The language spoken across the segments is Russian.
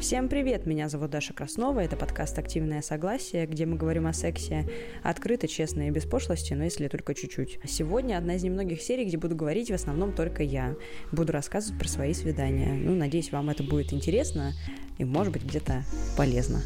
Всем привет, меня зовут Даша Краснова, это подкаст «Активное согласие», где мы говорим о сексе открыто, честно и без пошлости, но если только чуть-чуть. Сегодня одна из немногих серий, где буду говорить в основном только я. Буду рассказывать про свои свидания. Ну, надеюсь, вам это будет интересно и, может быть, где-то полезно.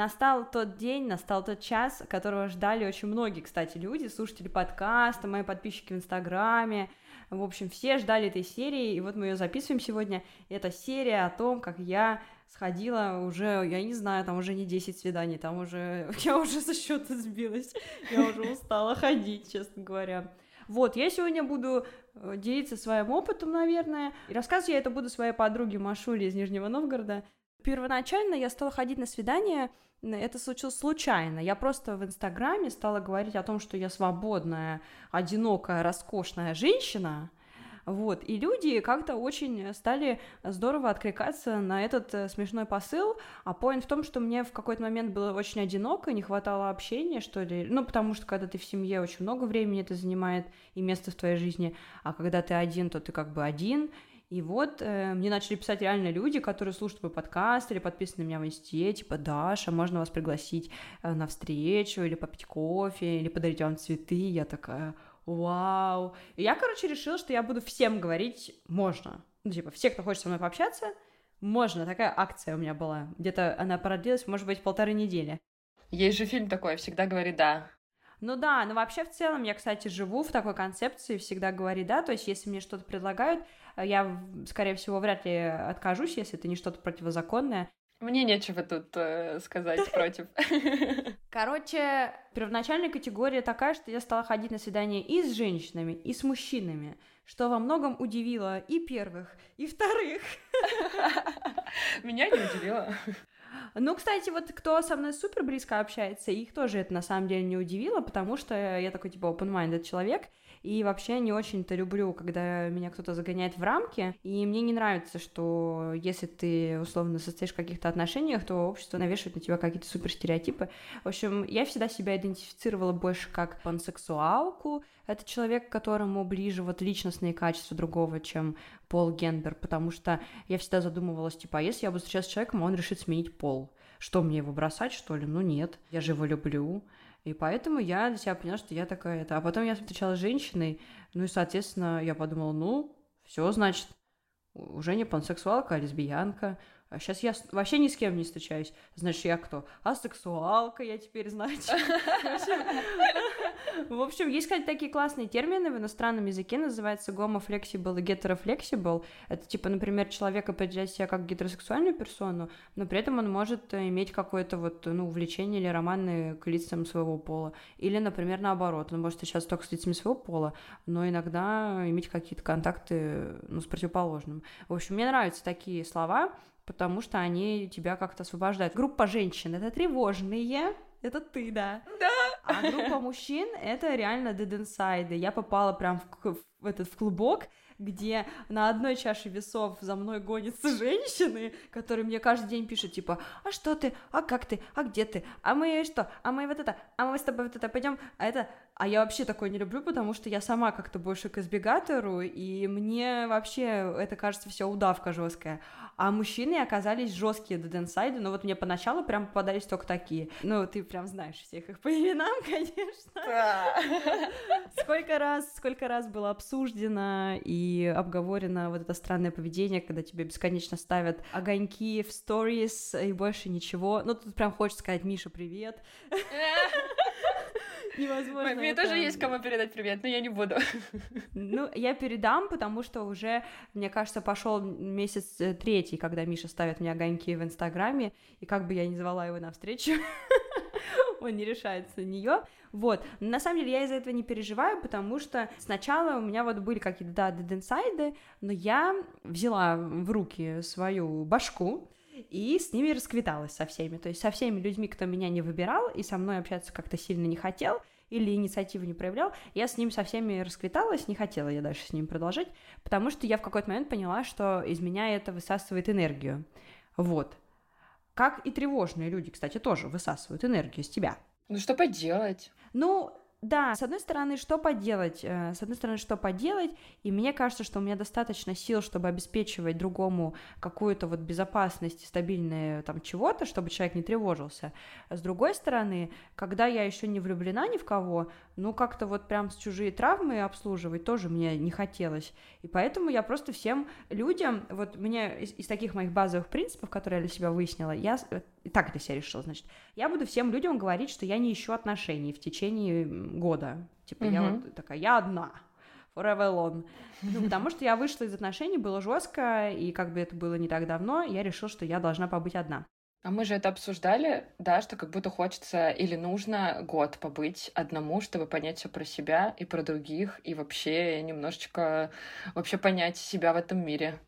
Настал тот день, настал тот час, которого ждали очень многие, кстати, люди, слушатели подкаста, мои подписчики в Инстаграме. В общем, все ждали этой серии, и вот мы ее записываем сегодня. Это серия о том, как я сходила уже, я не знаю, там уже не 10 свиданий, там уже, я уже со счета сбилась, я уже устала ходить, честно говоря. Вот, я сегодня буду э, делиться своим опытом, наверное, и рассказывать я это буду своей подруге Машуле из Нижнего Новгорода. Первоначально я стала ходить на свидания, это случилось случайно. Я просто в Инстаграме стала говорить о том, что я свободная, одинокая, роскошная женщина, вот, и люди как-то очень стали здорово откликаться на этот э, смешной посыл, а поинт в том, что мне в какой-то момент было очень одиноко, не хватало общения, что ли, ну, потому что когда ты в семье, очень много времени это занимает и место в твоей жизни, а когда ты один, то ты как бы один, и вот э, мне начали писать реально люди, которые слушают мой подкаст или подписаны на меня в инсте, типа, Даша, можно вас пригласить э, на встречу или попить кофе, или подарить вам цветы. Я такая, вау. И я, короче, решила, что я буду всем говорить «можно». Ну, типа, все, кто хочет со мной пообщаться, можно. Такая акция у меня была. Где-то она продлилась, может быть, полторы недели. Есть же фильм такой, всегда говори «да». Ну да, но вообще в целом я, кстати, живу в такой концепции, всегда говори да, то есть если мне что-то предлагают, я, скорее всего, вряд ли откажусь, если это не что-то противозаконное. Мне нечего тут э, сказать против. Короче, первоначальная категория такая, что я стала ходить на свидания и с женщинами, и с мужчинами, что во многом удивило и первых, и вторых. Меня не удивило. Ну, кстати, вот кто со мной супер близко общается, их тоже это на самом деле не удивило, потому что я такой, типа, open-minded человек, и вообще не очень-то люблю, когда меня кто-то загоняет в рамки, и мне не нравится, что если ты условно состоишь в каких-то отношениях, то общество навешивает на тебя какие-то супер стереотипы. В общем, я всегда себя идентифицировала больше как пансексуалку, это человек, которому ближе вот личностные качества другого, чем пол, гендер, потому что я всегда задумывалась, типа, а если я буду встречаться с человеком, он решит сменить пол, что мне его бросать, что ли? Ну нет, я же его люблю. И поэтому я для себя поняла, что я такая это. А потом я встречалась с женщиной, ну и, соответственно, я подумала, ну, все, значит, уже не пансексуалка, а лесбиянка. А сейчас я вообще ни с кем не встречаюсь. Значит, я кто? Асексуалка я теперь, значит. В общем, есть, кстати, такие классные термины в иностранном языке, называется гомофлексибл и гетерофлексибл. Это, типа, например, человек определяет себя как гетеросексуальную персону, но при этом он может иметь какое-то вот, ну, увлечение или романы к лицам своего пола. Или, например, наоборот, он может встречаться только с лицами своего пола, но иногда иметь какие-то контакты, ну, с противоположным. В общем, мне нравятся такие слова, потому что они тебя как-то освобождают. Группа женщин — это тревожные, это ты, да. Да. А группа мужчин — это реально dead inside. Я попала прям в, в этот в клубок, где на одной чаше весов за мной гонятся женщины, которые мне каждый день пишут, типа, а что ты, а как ты, а где ты, а мы что, а мы вот это, а мы с тобой вот это пойдем, а это... А я вообще такое не люблю, потому что я сама как-то больше к избегатору, и мне вообще это кажется все удавка жесткая. А мужчины оказались жесткие до Денсайды, но вот мне поначалу прям попадались только такие. Ну, ты прям знаешь всех их по именам, конечно. Сколько раз, сколько раз было обсуждено и обговорено вот это странное поведение, когда тебе бесконечно ставят огоньки в сторис и больше ничего. Ну, тут прям хочется сказать, Миша, привет. Невозможно. Мне это- тоже есть кому передать привет, но я не буду. Ну, я передам, потому что уже, мне кажется, пошел месяц э, третий, когда Миша ставит мне огоньки в Инстаграме, и как бы я ни звала его на встречу, он не решается на нее. Вот. Но на самом деле я из-за этого не переживаю, потому что сначала у меня вот были какие-то, да, дединсайды, но я взяла в руки свою башку, и с ними расквиталась со всеми. То есть со всеми людьми, кто меня не выбирал и со мной общаться как-то сильно не хотел, или инициативу не проявлял, я с ним со всеми расквиталась, не хотела я дальше с ним продолжать, потому что я в какой-то момент поняла, что из меня это высасывает энергию. Вот. Как и тревожные люди, кстати, тоже высасывают энергию из тебя. Ну что поделать? Ну, да, с одной стороны, что поделать? Э, с одной стороны, что поделать? И мне кажется, что у меня достаточно сил, чтобы обеспечивать другому какую-то вот безопасность стабильное там чего-то, чтобы человек не тревожился. С другой стороны, когда я еще не влюблена ни в кого, ну как-то вот прям с чужие травмы обслуживать тоже мне не хотелось. И поэтому я просто всем людям, вот мне из, из таких моих базовых принципов, которые я для себя выяснила, я и так для себя решила, значит, я буду всем людям говорить, что я не ищу отношений в течение года. Типа, mm-hmm. я вот такая, я одна, forever alone. Ну, потому что я вышла из отношений, было жестко, и как бы это было не так давно, я решила, что я должна побыть одна. А мы же это обсуждали, да, что как будто хочется или нужно год побыть одному, чтобы понять все про себя и про других, и вообще немножечко вообще понять себя в этом мире.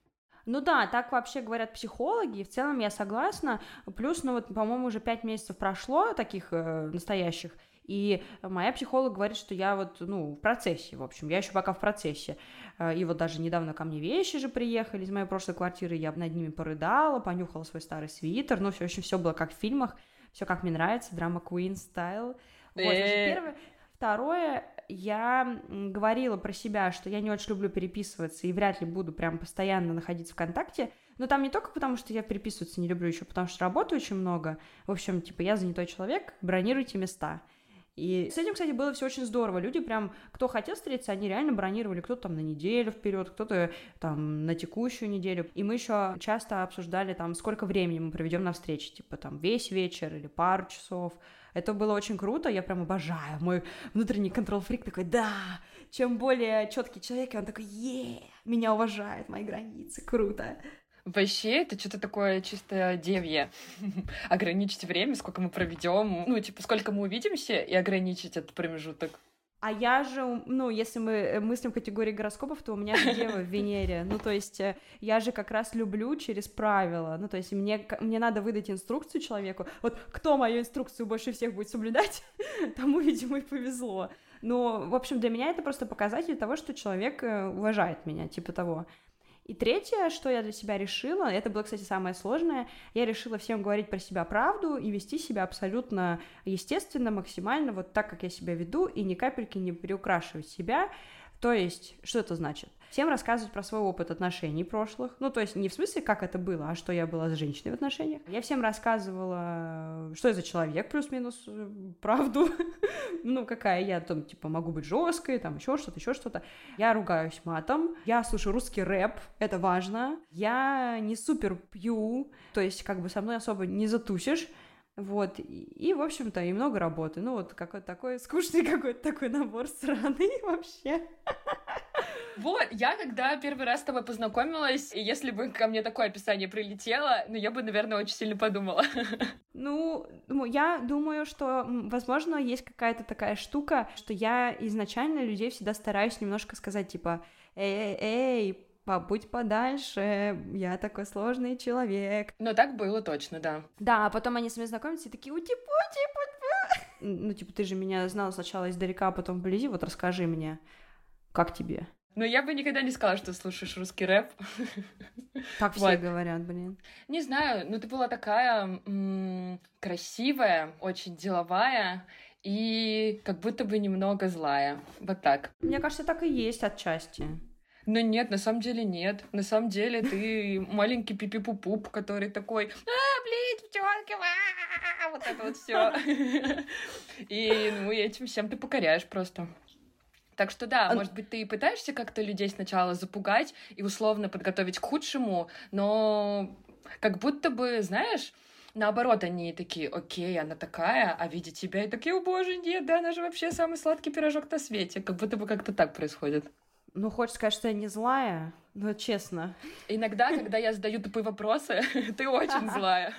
Ну да, так вообще говорят психологи, и в целом я согласна. Плюс, ну вот, по-моему, уже пять месяцев прошло таких э, настоящих, и моя психолог говорит, что я вот, ну, в процессе, в общем, я еще пока в процессе. Э, и вот даже недавно ко мне вещи же приехали из моей прошлой квартиры, я над ними порыдала, понюхала свой старый свитер, ну, все, очень все было как в фильмах, все как мне нравится, драма Queen стайл. Вот, первое. Второе, я говорила про себя, что я не очень люблю переписываться и вряд ли буду прям постоянно находиться в контакте. Но там не только потому, что я переписываться не люблю, еще потому что работаю очень много. В общем, типа, я занятой человек, бронируйте места. И с этим, кстати, было все очень здорово. Люди прям, кто хотел встретиться, они реально бронировали кто-то там на неделю вперед, кто-то там на текущую неделю. И мы еще часто обсуждали там, сколько времени мы проведем на встрече, типа там весь вечер или пару часов. Это было очень круто, я прям обожаю. Мой внутренний контрол-фрик такой, да, чем более четкий человек, и он такой, е, меня уважает, мои границы, круто. Вообще, это что-то такое чисто девье. ограничить время, сколько мы проведем, ну, типа, сколько мы увидимся, и ограничить этот промежуток. А я же, ну, если мы э, мыслим в категории гороскопов, то у меня же дева в Венере. Ну, то есть э, я же как раз люблю через правила. Ну, то есть мне, мне надо выдать инструкцию человеку. Вот кто мою инструкцию больше всех будет соблюдать, тому, видимо, и повезло. Но, в общем, для меня это просто показатель того, что человек э, уважает меня, типа того. И третье, что я для себя решила, это было, кстати, самое сложное, я решила всем говорить про себя правду и вести себя абсолютно естественно, максимально вот так, как я себя веду, и ни капельки не приукрашивать себя, то есть, что это значит? Всем рассказывать про свой опыт отношений прошлых. Ну, то есть, не в смысле, как это было, а что я была с женщиной в отношениях. Я всем рассказывала, что я за человек, плюс-минус, э, правду. ну, какая я там, типа, могу быть жесткой, там, еще что-то, еще что-то. Я ругаюсь матом. Я слушаю русский рэп, это важно. Я не супер пью, то есть, как бы со мной особо не затусишь. Вот, и, и, в общем-то, и много работы. Ну, вот какой-то такой скучный какой-то такой набор страны вообще. Вот, я когда первый раз с тобой познакомилась, и если бы ко мне такое описание прилетело, ну, я бы, наверное, очень сильно подумала. Ну, я думаю, что, возможно, есть какая-то такая штука, что я изначально людей всегда стараюсь немножко сказать, типа, эй, эй, эй, побудь подальше, я такой сложный человек. Но так было точно, да. Да, а потом они с мной знакомятся и такие, ути пути Ну, типа, ты же меня знал сначала издалека, а потом вблизи, вот расскажи мне, как тебе? Ну, я бы никогда не сказала, что слушаешь русский рэп. Так все вот. говорят, блин. Не знаю, ну ты была такая м- красивая, очень деловая и как будто бы немного злая. Вот так. Мне кажется, так и есть отчасти. Ну нет, на самом деле нет. На самом деле ты маленький пипи-пупуп, который такой, а, блин, девчонки, вот это вот все. И ну этим всем ты покоряешь просто. Так что да, а... может быть, ты пытаешься как-то людей сначала запугать и условно подготовить к худшему, но как будто бы, знаешь, наоборот, они такие, окей, она такая, а видя тебя, и такие, о боже, нет, да, она же вообще самый сладкий пирожок на свете. Как будто бы как-то так происходит. Ну, хочешь сказать, что я не злая? Ну, честно. Иногда, когда я задаю тупые вопросы, ты очень злая.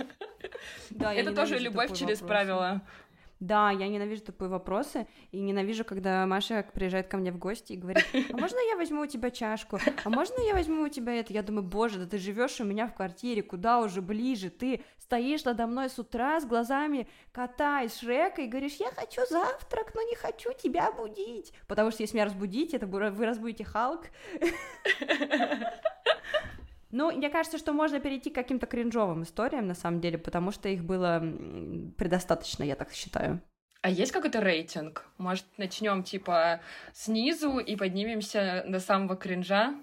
Да, Это тоже любовь через правила. Да, я ненавижу тупые вопросы и ненавижу, когда Маша приезжает ко мне в гости и говорит, а можно я возьму у тебя чашку? А можно я возьму у тебя это? Я думаю, боже, да ты живешь у меня в квартире, куда уже ближе? Ты стоишь надо мной с утра с глазами кота из Шрека и говоришь, я хочу завтрак, но не хочу тебя будить. Потому что если меня разбудить, это вы разбудите Халк. Ну, мне кажется, что можно перейти к каким-то кринжовым историям, на самом деле, потому что их было предостаточно, я так считаю. А есть какой-то рейтинг? Может, начнем типа снизу и поднимемся до самого кринжа?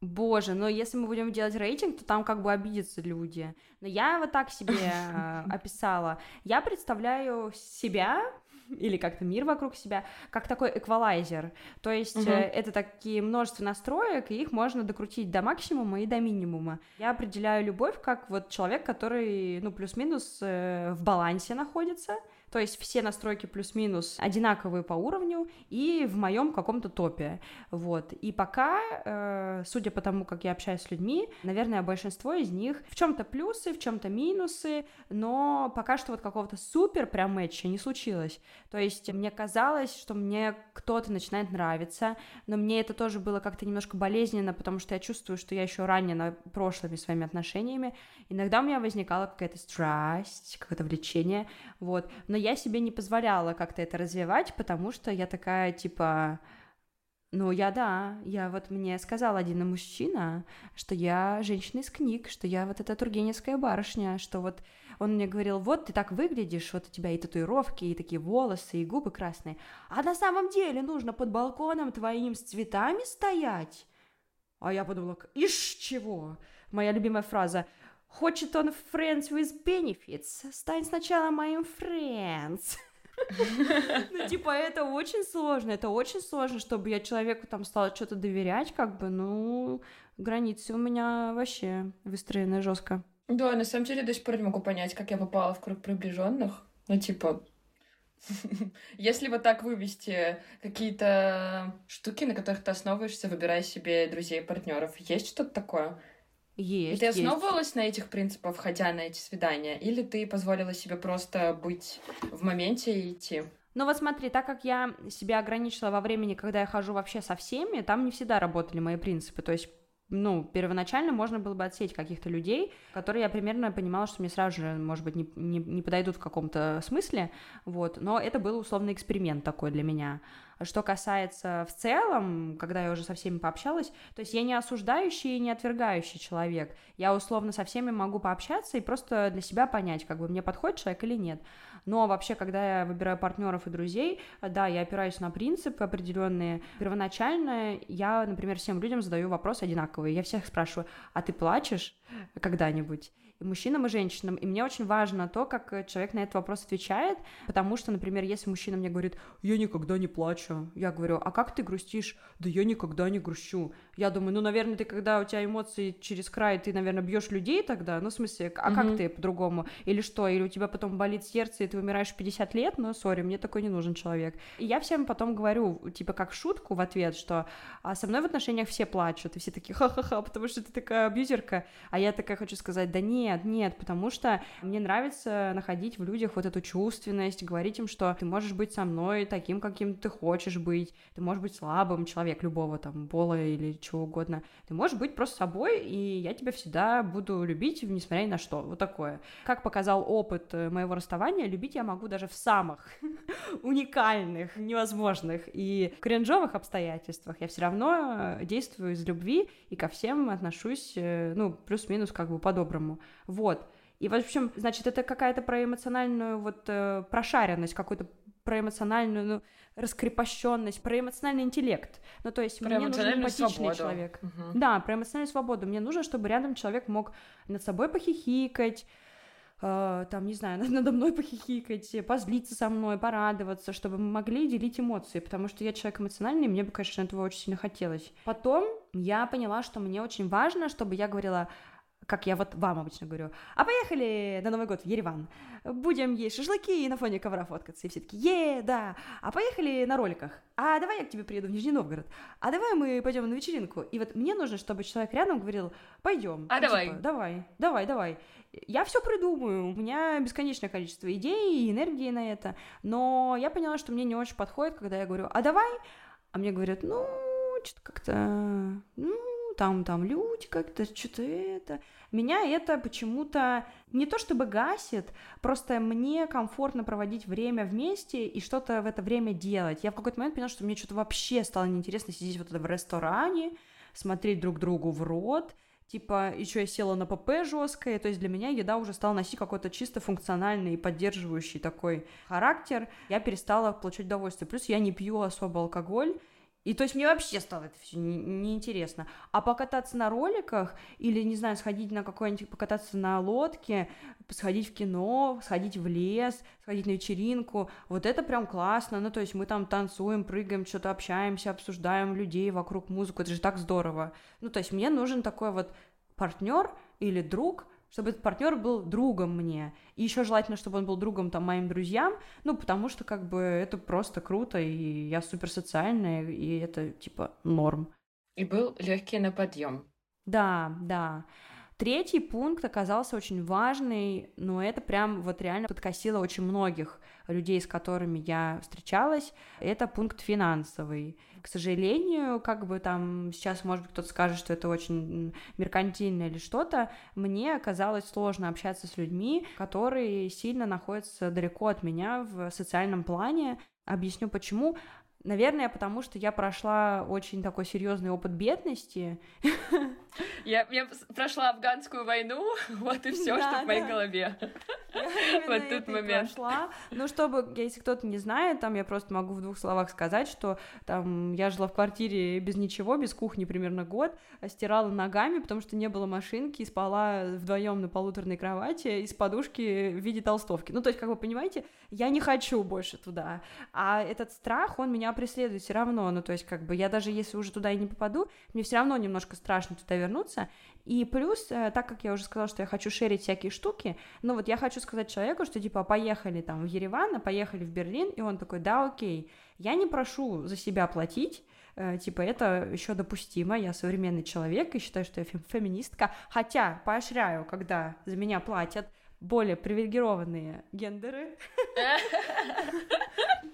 Боже, но если мы будем делать рейтинг, то там как бы обидятся люди. Но я вот так себе э, описала. Я представляю себя или как-то мир вокруг себя, как такой эквалайзер. То есть угу. это такие множество настроек, и их можно докрутить до максимума и до минимума. Я определяю любовь как вот человек, который, ну, плюс-минус э, в балансе находится, то есть все настройки плюс-минус одинаковые по уровню и в моем каком-то топе, вот. И пока, э, судя по тому, как я общаюсь с людьми, наверное, большинство из них в чем-то плюсы, в чем-то минусы, но пока что вот какого-то супер прям матча не случилось. То есть мне казалось, что мне кто-то начинает нравиться, но мне это тоже было как-то немножко болезненно, потому что я чувствую, что я еще ранена прошлыми своими отношениями. Иногда у меня возникала какая-то страсть, какое-то влечение, вот. Но я себе не позволяла как-то это развивать, потому что я такая, типа, ну, я да, я вот мне сказал один мужчина, что я женщина из книг, что я вот эта тургеневская барышня, что вот он мне говорил, вот ты так выглядишь, вот у тебя и татуировки, и такие волосы, и губы красные, а на самом деле нужно под балконом твоим с цветами стоять. А я подумала, ишь чего? Моя любимая фраза, Хочет он friends with benefits, стань сначала моим friends. Ну, типа, это очень сложно, это очень сложно, чтобы я человеку там стала что-то доверять, как бы, ну, границы у меня вообще выстроены жестко. Да, на самом деле до сих пор не могу понять, как я попала в круг приближенных. Ну, типа, если вот так вывести какие-то штуки, на которых ты основываешься, выбирая себе друзей и партнеров, есть что-то такое? Есть. И ты основывалась есть. на этих принципах, ходя на эти свидания, или ты позволила себе просто быть в моменте и идти? Ну вот смотри, так как я себя ограничила во времени, когда я хожу вообще со всеми, там не всегда работали мои принципы. То есть ну, первоначально можно было бы отсеять каких-то людей, которые я примерно понимала, что мне сразу же, может быть, не, не, не подойдут в каком-то смысле, вот, но это был условный эксперимент такой для меня. Что касается в целом, когда я уже со всеми пообщалась, то есть я не осуждающий и не отвергающий человек. Я условно со всеми могу пообщаться и просто для себя понять, как бы мне подходит человек или нет. Но вообще, когда я выбираю партнеров и друзей, да, я опираюсь на принципы определенные. Первоначально я, например, всем людям задаю вопрос одинаковый. Я всех спрашиваю, а ты плачешь когда-нибудь? И мужчинам, и женщинам. И мне очень важно то, как э, человек на этот вопрос отвечает, потому что, например, если мужчина мне говорит, я никогда не плачу, я говорю, а как ты грустишь? Да я никогда не грущу. Я думаю, ну, наверное, ты, когда у тебя эмоции через край, ты, наверное, бьешь людей тогда, ну, в смысле, а mm-hmm. как ты по-другому? Или что? Или у тебя потом болит сердце, и ты умираешь в 50 лет? Ну, сори, мне такой не нужен человек. И я всем потом говорю, типа, как шутку в ответ, что а со мной в отношениях все плачут, и все такие ха-ха-ха, потому что ты такая абьюзерка, а я такая хочу сказать, да нет, нет, потому что мне нравится находить в людях вот эту чувственность, говорить им, что ты можешь быть со мной таким, каким ты хочешь быть, ты можешь быть слабым, человек любого там пола или чего угодно. Ты можешь быть просто собой, и я тебя всегда буду любить, несмотря ни на что. Вот такое. Как показал опыт э, моего расставания, любить я могу даже в самых уникальных, невозможных и кринжовых обстоятельствах. Я все равно э, действую из любви и ко всем отношусь, э, ну, плюс-минус как бы по-доброму. Вот. И, в общем, значит, это какая-то про эмоциональную вот э, прошаренность, какую-то про эмоциональную, ну, раскрепощенность, про эмоциональный интеллект. Ну, то есть про мне нужен эмпатичный свободу. человек. Угу. Да, про эмоциональную свободу. Мне нужно, чтобы рядом человек мог над собой похихикать, э, там, не знаю, надо мной похихикать, позлиться со мной, порадоваться, чтобы мы могли делить эмоции, потому что я человек эмоциональный, и мне бы, конечно, этого очень сильно хотелось. Потом я поняла, что мне очень важно, чтобы я говорила, как я вот вам обычно говорю, а поехали на Новый год в Ереван, будем есть шашлыки и на фоне ковра фоткаться, и все таки е, да, а поехали на роликах, а давай я к тебе приеду в Нижний Новгород, а давай мы пойдем на вечеринку, и вот мне нужно, чтобы человек рядом говорил, пойдем, а ну, давай, типа, давай, давай, давай, я все придумаю, у меня бесконечное количество идей и энергии на это, но я поняла, что мне не очень подходит, когда я говорю, а давай, а мне говорят, ну, что-то как-то, ну, там, там люди как-то, что-то это. Меня это почему-то не то чтобы гасит, просто мне комфортно проводить время вместе и что-то в это время делать. Я в какой-то момент поняла, что мне что-то вообще стало неинтересно сидеть вот это в ресторане, смотреть друг другу в рот, типа, еще я села на ПП жесткое, то есть для меня еда уже стала носить какой-то чисто функциональный и поддерживающий такой характер, я перестала получать удовольствие, плюс я не пью особо алкоголь, и то есть мне вообще стало это все неинтересно. Не а покататься на роликах или, не знаю, сходить на какой-нибудь, покататься на лодке, сходить в кино, сходить в лес, сходить на вечеринку, вот это прям классно. Ну, то есть мы там танцуем, прыгаем, что-то общаемся, обсуждаем людей вокруг музыку, это же так здорово. Ну, то есть мне нужен такой вот партнер или друг, чтобы этот партнер был другом мне. И еще желательно, чтобы он был другом там моим друзьям, ну, потому что как бы это просто круто, и я супер социальная, и это типа норм. И был легкий на подъем. Да, да. Третий пункт оказался очень важный, но это прям вот реально подкосило очень многих людей, с которыми я встречалась. Это пункт финансовый к сожалению, как бы там сейчас, может быть, кто-то скажет, что это очень меркантильно или что-то, мне оказалось сложно общаться с людьми, которые сильно находятся далеко от меня в социальном плане. Объясню почему. Наверное, потому что я прошла очень такой серьезный опыт бедности. Я, я прошла афганскую войну, вот и все, да, что да. в моей голове. Я вот тут момент. Прошла. Ну, чтобы, если кто-то не знает, там я просто могу в двух словах сказать, что там я жила в квартире без ничего, без кухни примерно год, стирала ногами, потому что не было машинки, и спала вдвоем на полуторной кровати из подушки в виде толстовки. Ну, то есть, как вы понимаете, я не хочу больше туда. А этот страх, он меня преследует все равно. Ну, то есть, как бы я даже если уже туда и не попаду, мне все равно немножко страшно туда вернуться. И плюс, э, так как я уже сказала, что я хочу шерить всякие штуки, ну вот я хочу сказать человеку, что типа поехали там в Ереван, а поехали в Берлин, и он такой, да, окей, я не прошу за себя платить, э, типа это еще допустимо, я современный человек и считаю, что я феминистка, хотя поощряю, когда за меня платят более привилегированные гендеры.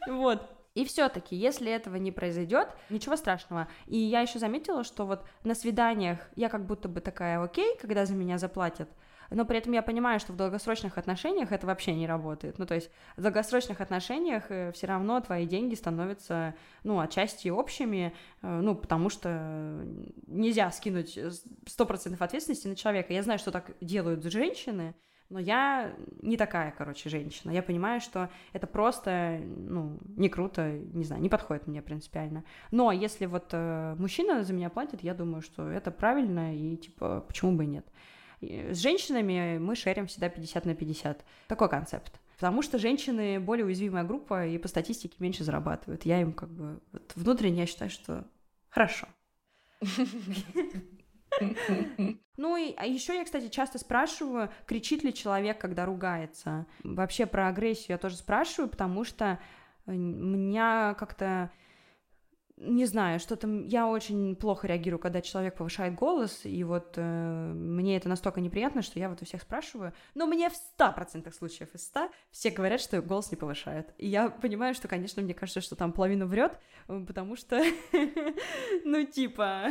Вот, и все-таки, если этого не произойдет, ничего страшного. И я еще заметила, что вот на свиданиях я как будто бы такая окей, когда за меня заплатят, но при этом я понимаю, что в долгосрочных отношениях это вообще не работает. Ну, то есть в долгосрочных отношениях э, все равно твои деньги становятся, ну, отчасти общими, э, ну, потому что нельзя скинуть 100% ответственности на человека. Я знаю, что так делают женщины, но я не такая, короче, женщина. Я понимаю, что это просто, ну, не круто, не знаю, не подходит мне принципиально. Но если вот э, мужчина за меня платит, я думаю, что это правильно, и, типа, почему бы и нет. С женщинами мы шерим всегда 50 на 50. Такой концепт. Потому что женщины более уязвимая группа и по статистике меньше зарабатывают. Я им как бы вот, внутренне я считаю, что хорошо. Ну и а еще я, кстати, часто спрашиваю, кричит ли человек, когда ругается. Вообще про агрессию я тоже спрашиваю, потому что э, меня как-то не знаю, что-то я очень плохо реагирую, когда человек повышает голос, и вот э, мне это настолько неприятно, что я вот у всех спрашиваю, но мне в ста процентах случаев из ста все говорят, что голос не повышает. И я понимаю, что, конечно, мне кажется, что там половина врет, потому что, ну, типа,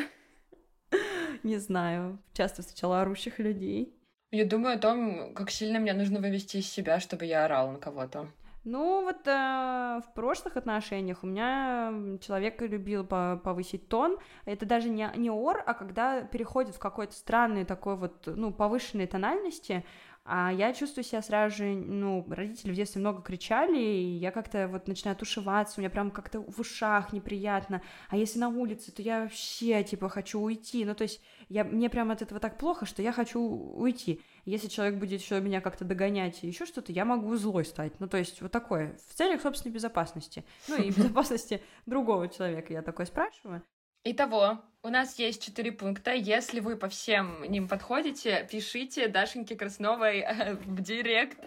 Не знаю, часто встречала орущих людей. Я думаю о том, как сильно мне нужно вывести из себя, чтобы я орал на кого-то. Ну, вот э, в прошлых отношениях у меня человек любил повысить тон. Это даже не, не ор, а когда переходит в какой-то странный такой вот, ну, повышенной тональности, а я чувствую себя сразу же, ну, родители в детстве много кричали, и я как-то вот начинаю тушеваться, у меня прям как-то в ушах неприятно. А если на улице, то я вообще, типа, хочу уйти. Ну, то есть я, мне прям от этого так плохо, что я хочу уйти. Если человек будет еще меня как-то догонять и еще что-то, я могу злой стать. Ну, то есть вот такое, в целях собственной безопасности. Ну, и безопасности другого человека я такое спрашиваю. Итого, у нас есть четыре пункта. Если вы по всем ним подходите, пишите Дашеньке Красновой в директ.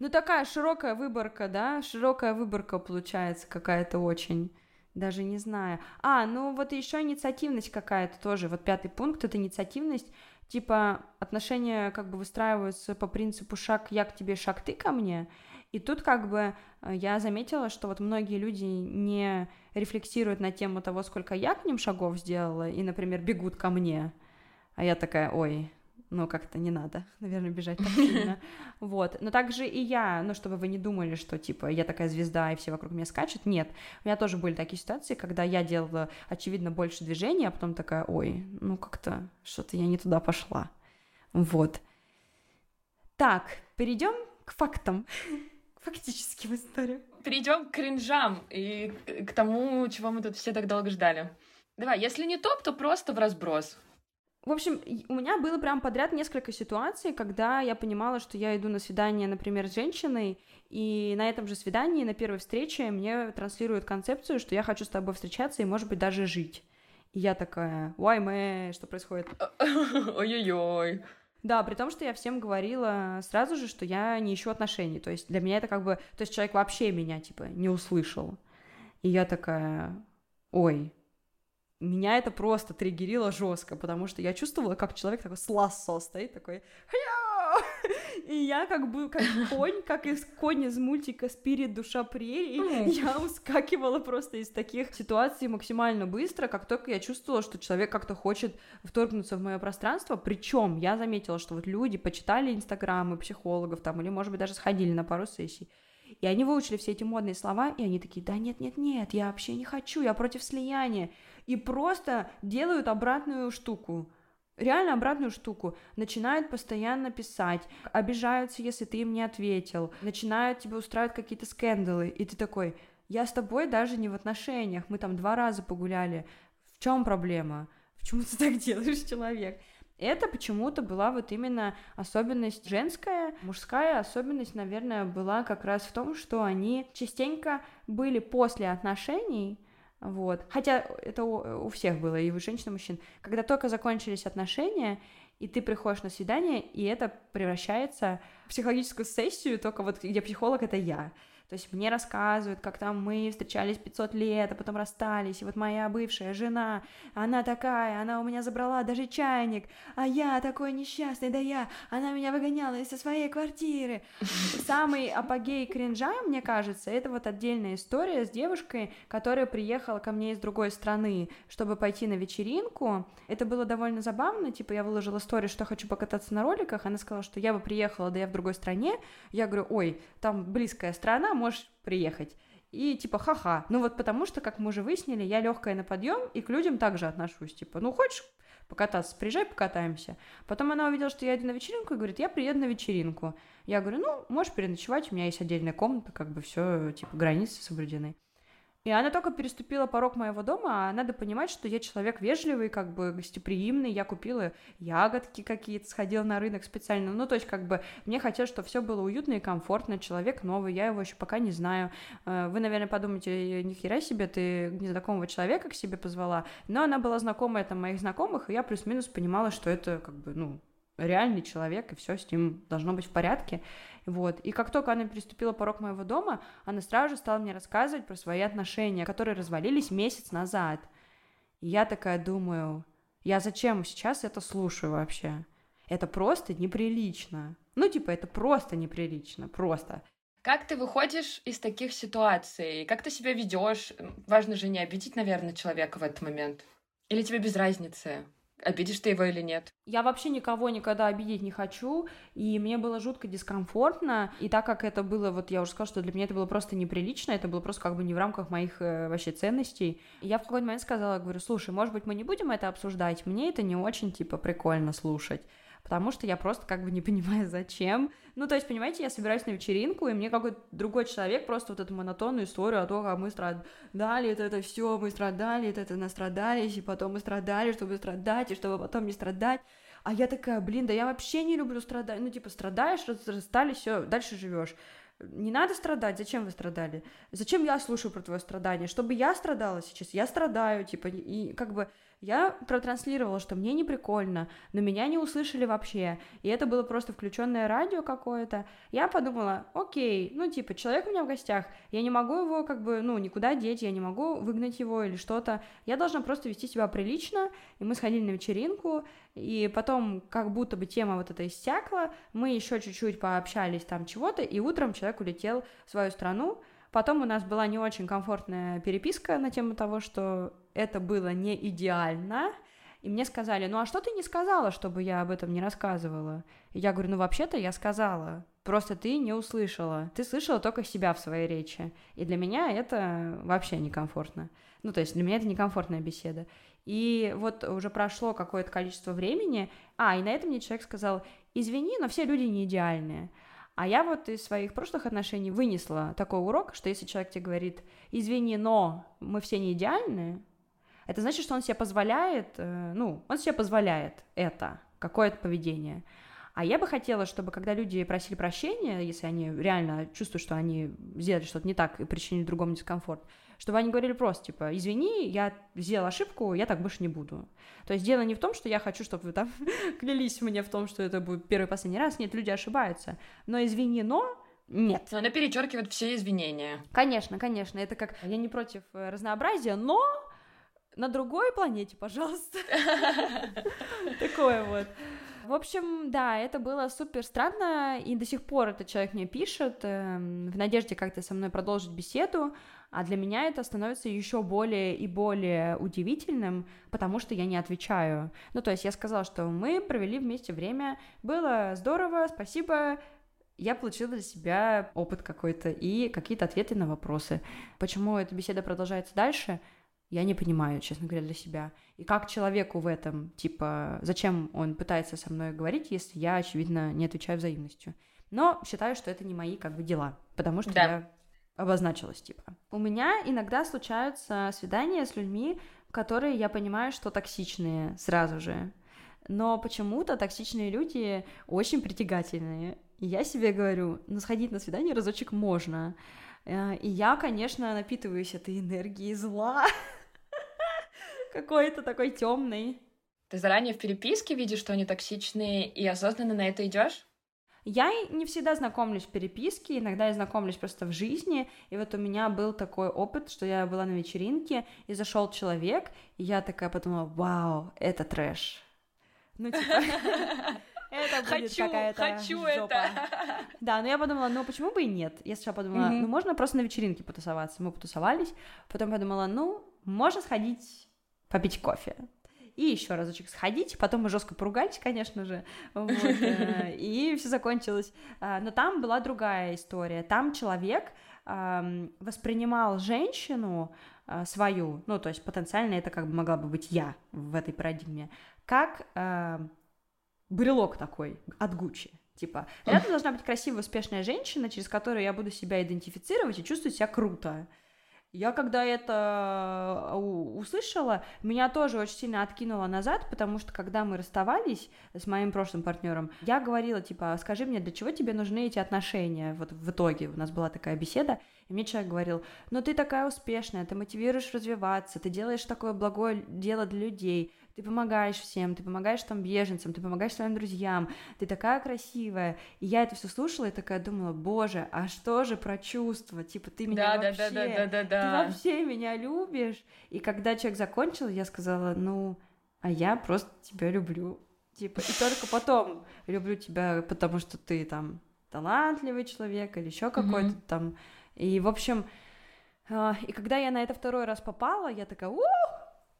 Ну, такая широкая выборка, да? Широкая выборка получается какая-то очень. Даже не знаю. А, ну вот еще инициативность какая-то тоже. Вот пятый пункт это инициативность. Типа отношения как бы выстраиваются по принципу шаг я к тебе, шаг ты ко мне. И тут как бы э, я заметила, что вот многие люди не рефлексируют на тему того, сколько я к ним шагов сделала, и, например, бегут ко мне. А я такая, ой, ну, как-то не надо, наверное, бежать так сильно. Вот. Но также и я, ну, чтобы вы не думали, что, типа, я такая звезда, и все вокруг меня скачут. Нет. У меня тоже были такие ситуации, когда я делала, очевидно, больше движений, а потом такая, ой, ну, как-то что-то я не туда пошла. Вот. Так, перейдем к фактам. К фактическим историям. Перейдем к кринжам и к тому, чего мы тут все так долго ждали. Давай, если не топ, то просто в разброс. В общем, у меня было прям подряд несколько ситуаций, когда я понимала, что я иду на свидание, например, с женщиной, и на этом же свидании, на первой встрече, мне транслируют концепцию, что я хочу с тобой встречаться и, может быть, даже жить. И я такая, why me, что происходит? Ой-ой-ой. Да, при том, что я всем говорила сразу же, что я не ищу отношений. То есть для меня это как бы... То есть человек вообще меня, типа, не услышал. И я такая, ой, меня это просто триггерило жестко, потому что я чувствовала, как человек такой с лассо стоит, такой и я как бы как конь, как из конь из мультика «Спирит. Душа прерий», я ускакивала просто из таких ситуаций максимально быстро, как только я чувствовала, что человек как-то хочет вторгнуться в мое пространство, причем я заметила, что вот люди почитали инстаграмы психологов там, или, может быть, даже сходили на пару сессий, и они выучили все эти модные слова, и они такие, да нет, нет, нет, я вообще не хочу, я против слияния и просто делают обратную штуку. Реально обратную штуку. Начинают постоянно писать, обижаются, если ты им не ответил, начинают тебе устраивать какие-то скандалы, и ты такой, я с тобой даже не в отношениях, мы там два раза погуляли, в чем проблема? Почему ты так делаешь, человек? Это почему-то была вот именно особенность женская, мужская особенность, наверное, была как раз в том, что они частенько были после отношений, вот. Хотя это у, у всех было, и у женщин, и у мужчин. Когда только закончились отношения, и ты приходишь на свидание, и это превращается в психологическую сессию, только вот где психолог — это я. То есть мне рассказывают, как там мы встречались 500 лет, а потом расстались, и вот моя бывшая жена, она такая, она у меня забрала даже чайник, а я такой несчастный, да я, она меня выгоняла из своей квартиры. Самый апогей кринжа, мне кажется, это вот отдельная история с девушкой, которая приехала ко мне из другой страны, чтобы пойти на вечеринку. Это было довольно забавно, типа я выложила историю, что хочу покататься на роликах, она сказала, что я бы приехала, да я в другой стране. Я говорю, ой, там близкая страна, можешь приехать. И типа, ха-ха. Ну вот потому что, как мы уже выяснили, я легкая на подъем и к людям также отношусь. Типа, ну хочешь покататься, приезжай, покатаемся. Потом она увидела, что я иду на вечеринку и говорит, я приеду на вечеринку. Я говорю, ну, можешь переночевать, у меня есть отдельная комната, как бы все, типа, границы соблюдены. И она только переступила порог моего дома, а надо понимать, что я человек вежливый, как бы гостеприимный, я купила ягодки какие-то, сходила на рынок специально, ну, то есть, как бы, мне хотелось, чтобы все было уютно и комфортно, человек новый, я его еще пока не знаю. Э, вы, наверное, подумаете, ни хера себе, ты незнакомого человека к себе позвала, но она была знакомая там моих знакомых, и я плюс-минус понимала, что это, как бы, ну, реальный человек, и все с ним должно быть в порядке. Вот. И как только она переступила порог моего дома, она сразу же стала мне рассказывать про свои отношения, которые развалились месяц назад. И я такая думаю, я зачем сейчас это слушаю вообще? Это просто неприлично. Ну, типа, это просто неприлично, просто. Как ты выходишь из таких ситуаций? Как ты себя ведешь? Важно же не обидеть, наверное, человека в этот момент. Или тебе без разницы? Обидишь ты его или нет? Я вообще никого никогда обидеть не хочу, и мне было жутко дискомфортно, и так как это было, вот я уже сказала, что для меня это было просто неприлично, это было просто как бы не в рамках моих э, вообще ценностей, я в какой-то момент сказала, говорю, слушай, может быть, мы не будем это обсуждать, мне это не очень, типа, прикольно слушать потому что я просто как бы не понимаю, зачем. Ну, то есть, понимаете, я собираюсь на вечеринку, и мне какой-то другой человек просто вот эту монотонную историю о том, как мы страдали, это, это все, мы страдали, это, это настрадались, и потом мы страдали, чтобы страдать, и чтобы потом не страдать. А я такая, блин, да я вообще не люблю страдать. Ну, типа, страдаешь, расстались, все, дальше живешь. Не надо страдать, зачем вы страдали? Зачем я слушаю про твое страдание? Чтобы я страдала сейчас, я страдаю, типа, и как бы я протранслировала, что мне не прикольно, но меня не услышали вообще, и это было просто включенное радио какое-то. Я подумала, окей, ну типа человек у меня в гостях, я не могу его как бы, ну никуда деть, я не могу выгнать его или что-то, я должна просто вести себя прилично, и мы сходили на вечеринку, и потом как будто бы тема вот эта иссякла, мы еще чуть-чуть пообщались там чего-то, и утром человек улетел в свою страну, Потом у нас была не очень комфортная переписка на тему того, что это было не идеально, и мне сказали, ну а что ты не сказала, чтобы я об этом не рассказывала? И я говорю, ну вообще-то я сказала, просто ты не услышала. Ты слышала только себя в своей речи. И для меня это вообще некомфортно. Ну, то есть для меня это некомфортная беседа. И вот уже прошло какое-то количество времени, а, и на этом мне человек сказал, извини, но все люди не идеальные. А я вот из своих прошлых отношений вынесла такой урок, что если человек тебе говорит, извини, но мы все не идеальны, это значит, что он себе позволяет, э, ну, он себе позволяет это, какое-то поведение. А я бы хотела, чтобы когда люди просили прощения, если они реально чувствуют, что они сделали что-то не так и причинили другому дискомфорт, чтобы они говорили просто, типа, извини, я сделала ошибку, я так больше не буду. То есть дело не в том, что я хочу, чтобы вы там клялись мне в том, что это будет первый и последний раз. Нет, люди ошибаются. Но извини, но нет. Но она перечеркивает все извинения. Конечно, конечно. Это как я не против э, разнообразия, но на другой планете, пожалуйста. Такое вот. В общем, да, это было супер странно, и до сих пор этот человек мне пишет эм, в надежде как-то со мной продолжить беседу, а для меня это становится еще более и более удивительным, потому что я не отвечаю. Ну, то есть я сказала, что мы провели вместе время, было здорово, спасибо, я получила для себя опыт какой-то и какие-то ответы на вопросы. Почему эта беседа продолжается дальше? Я не понимаю, честно говоря, для себя. И как человеку в этом, типа, зачем он пытается со мной говорить, если я, очевидно, не отвечаю взаимностью. Но считаю, что это не мои, как бы, дела, потому что да. я обозначилась, типа. У меня иногда случаются свидания с людьми, которые я понимаю, что токсичные сразу же. Но почему-то токсичные люди очень притягательные. И я себе говорю, ну, сходить на свидание разочек можно. Э, и я, конечно, напитываюсь этой энергией зла. какой-то такой темный. Ты заранее в переписке видишь, что они токсичные, и осознанно на это идешь? Я не всегда знакомлюсь в переписке, иногда я знакомлюсь просто в жизни, и вот у меня был такой опыт, что я была на вечеринке, и зашел человек, и я такая подумала, вау, это трэш. Ну, типа, это будет какая-то Хочу это. Да, но я подумала, ну почему бы и нет? Я сначала подумала, ну можно просто на вечеринке потусоваться. Мы потусовались, потом подумала, ну, можно сходить попить кофе. И еще разочек сходить, потом мы жестко поругались, конечно же, э, и все закончилось. А, но там была другая история. Там человек воспринимал женщину а, свою, ну, то есть потенциально это как бы могла бы быть я в этой парадигме, как брелок такой от Гуччи. Типа, рядом должна быть красивая, успешная женщина, через которую я буду себя идентифицировать и чувствовать себя круто. Я когда это э, услышала, меня тоже очень сильно откинуло назад, потому что когда мы расставались с моим прошлым партнером, я говорила, типа, скажи мне, для чего тебе нужны эти отношения? Вот в итоге у нас была такая беседа, и мне человек говорил, ну ты такая успешная, ты мотивируешь развиваться, ты делаешь такое благое дело для людей, ты помогаешь всем, ты помогаешь там беженцам, ты помогаешь своим друзьям, ты такая красивая. И я это все слушала и такая думала, боже, а что же про чувства? Типа, ты меня да, вообще, да, да, да, да, да. ты вообще меня любишь? И когда человек закончил, я сказала, ну, а я просто тебя люблю. Типа, и только потом люблю тебя, потому что ты там талантливый человек или еще какой-то mm-hmm. там. И, в общем, э, и когда я на это второй раз попала, я такая, ух,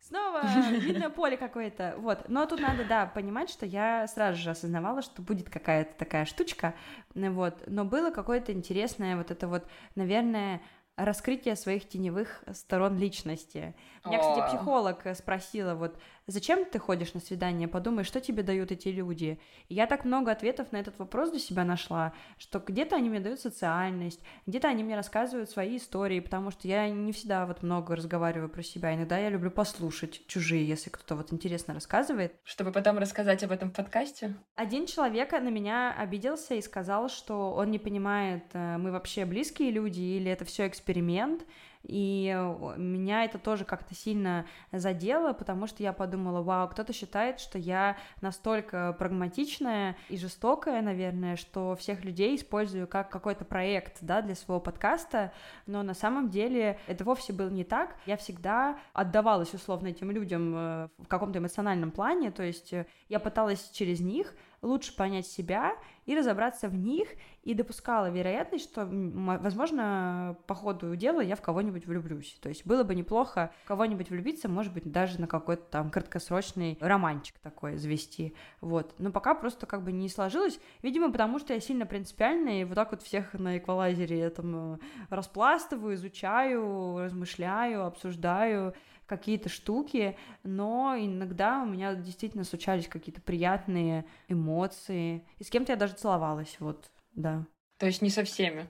снова видно поле какое-то, вот. Но тут надо, да, понимать, что я сразу же осознавала, что будет какая-то такая штучка, вот. Но было какое-то интересное вот это вот, наверное, раскрытие своих теневых сторон личности. Меня, кстати, психолог спросила, вот, зачем ты ходишь на свидание, подумай, что тебе дают эти люди. И я так много ответов на этот вопрос для себя нашла, что где-то они мне дают социальность, где-то они мне рассказывают свои истории, потому что я не всегда вот много разговариваю про себя, иногда я люблю послушать чужие, если кто-то вот интересно рассказывает. Чтобы потом рассказать об этом в подкасте? Один человек на меня обиделся и сказал, что он не понимает, э, мы вообще близкие люди или это все эксперимент, эксперимент, и меня это тоже как-то сильно задело, потому что я подумала, вау, кто-то считает, что я настолько прагматичная и жестокая, наверное, что всех людей использую как какой-то проект, да, для своего подкаста, но на самом деле это вовсе было не так. Я всегда отдавалась условно этим людям э, в каком-то эмоциональном плане, то есть э, я пыталась через них лучше понять себя и разобраться в них, и допускала вероятность, что, возможно, по ходу дела я в кого-нибудь влюблюсь. То есть было бы неплохо кого-нибудь влюбиться, может быть, даже на какой-то там краткосрочный романчик такой завести. Вот. Но пока просто как бы не сложилось. Видимо, потому что я сильно принципиальная, и вот так вот всех на эквалайзере я там э, распластываю, изучаю, размышляю, обсуждаю какие-то штуки, но иногда у меня действительно случались какие-то приятные эмоции. И с кем-то я даже целовалась, вот, да. То есть не со всеми?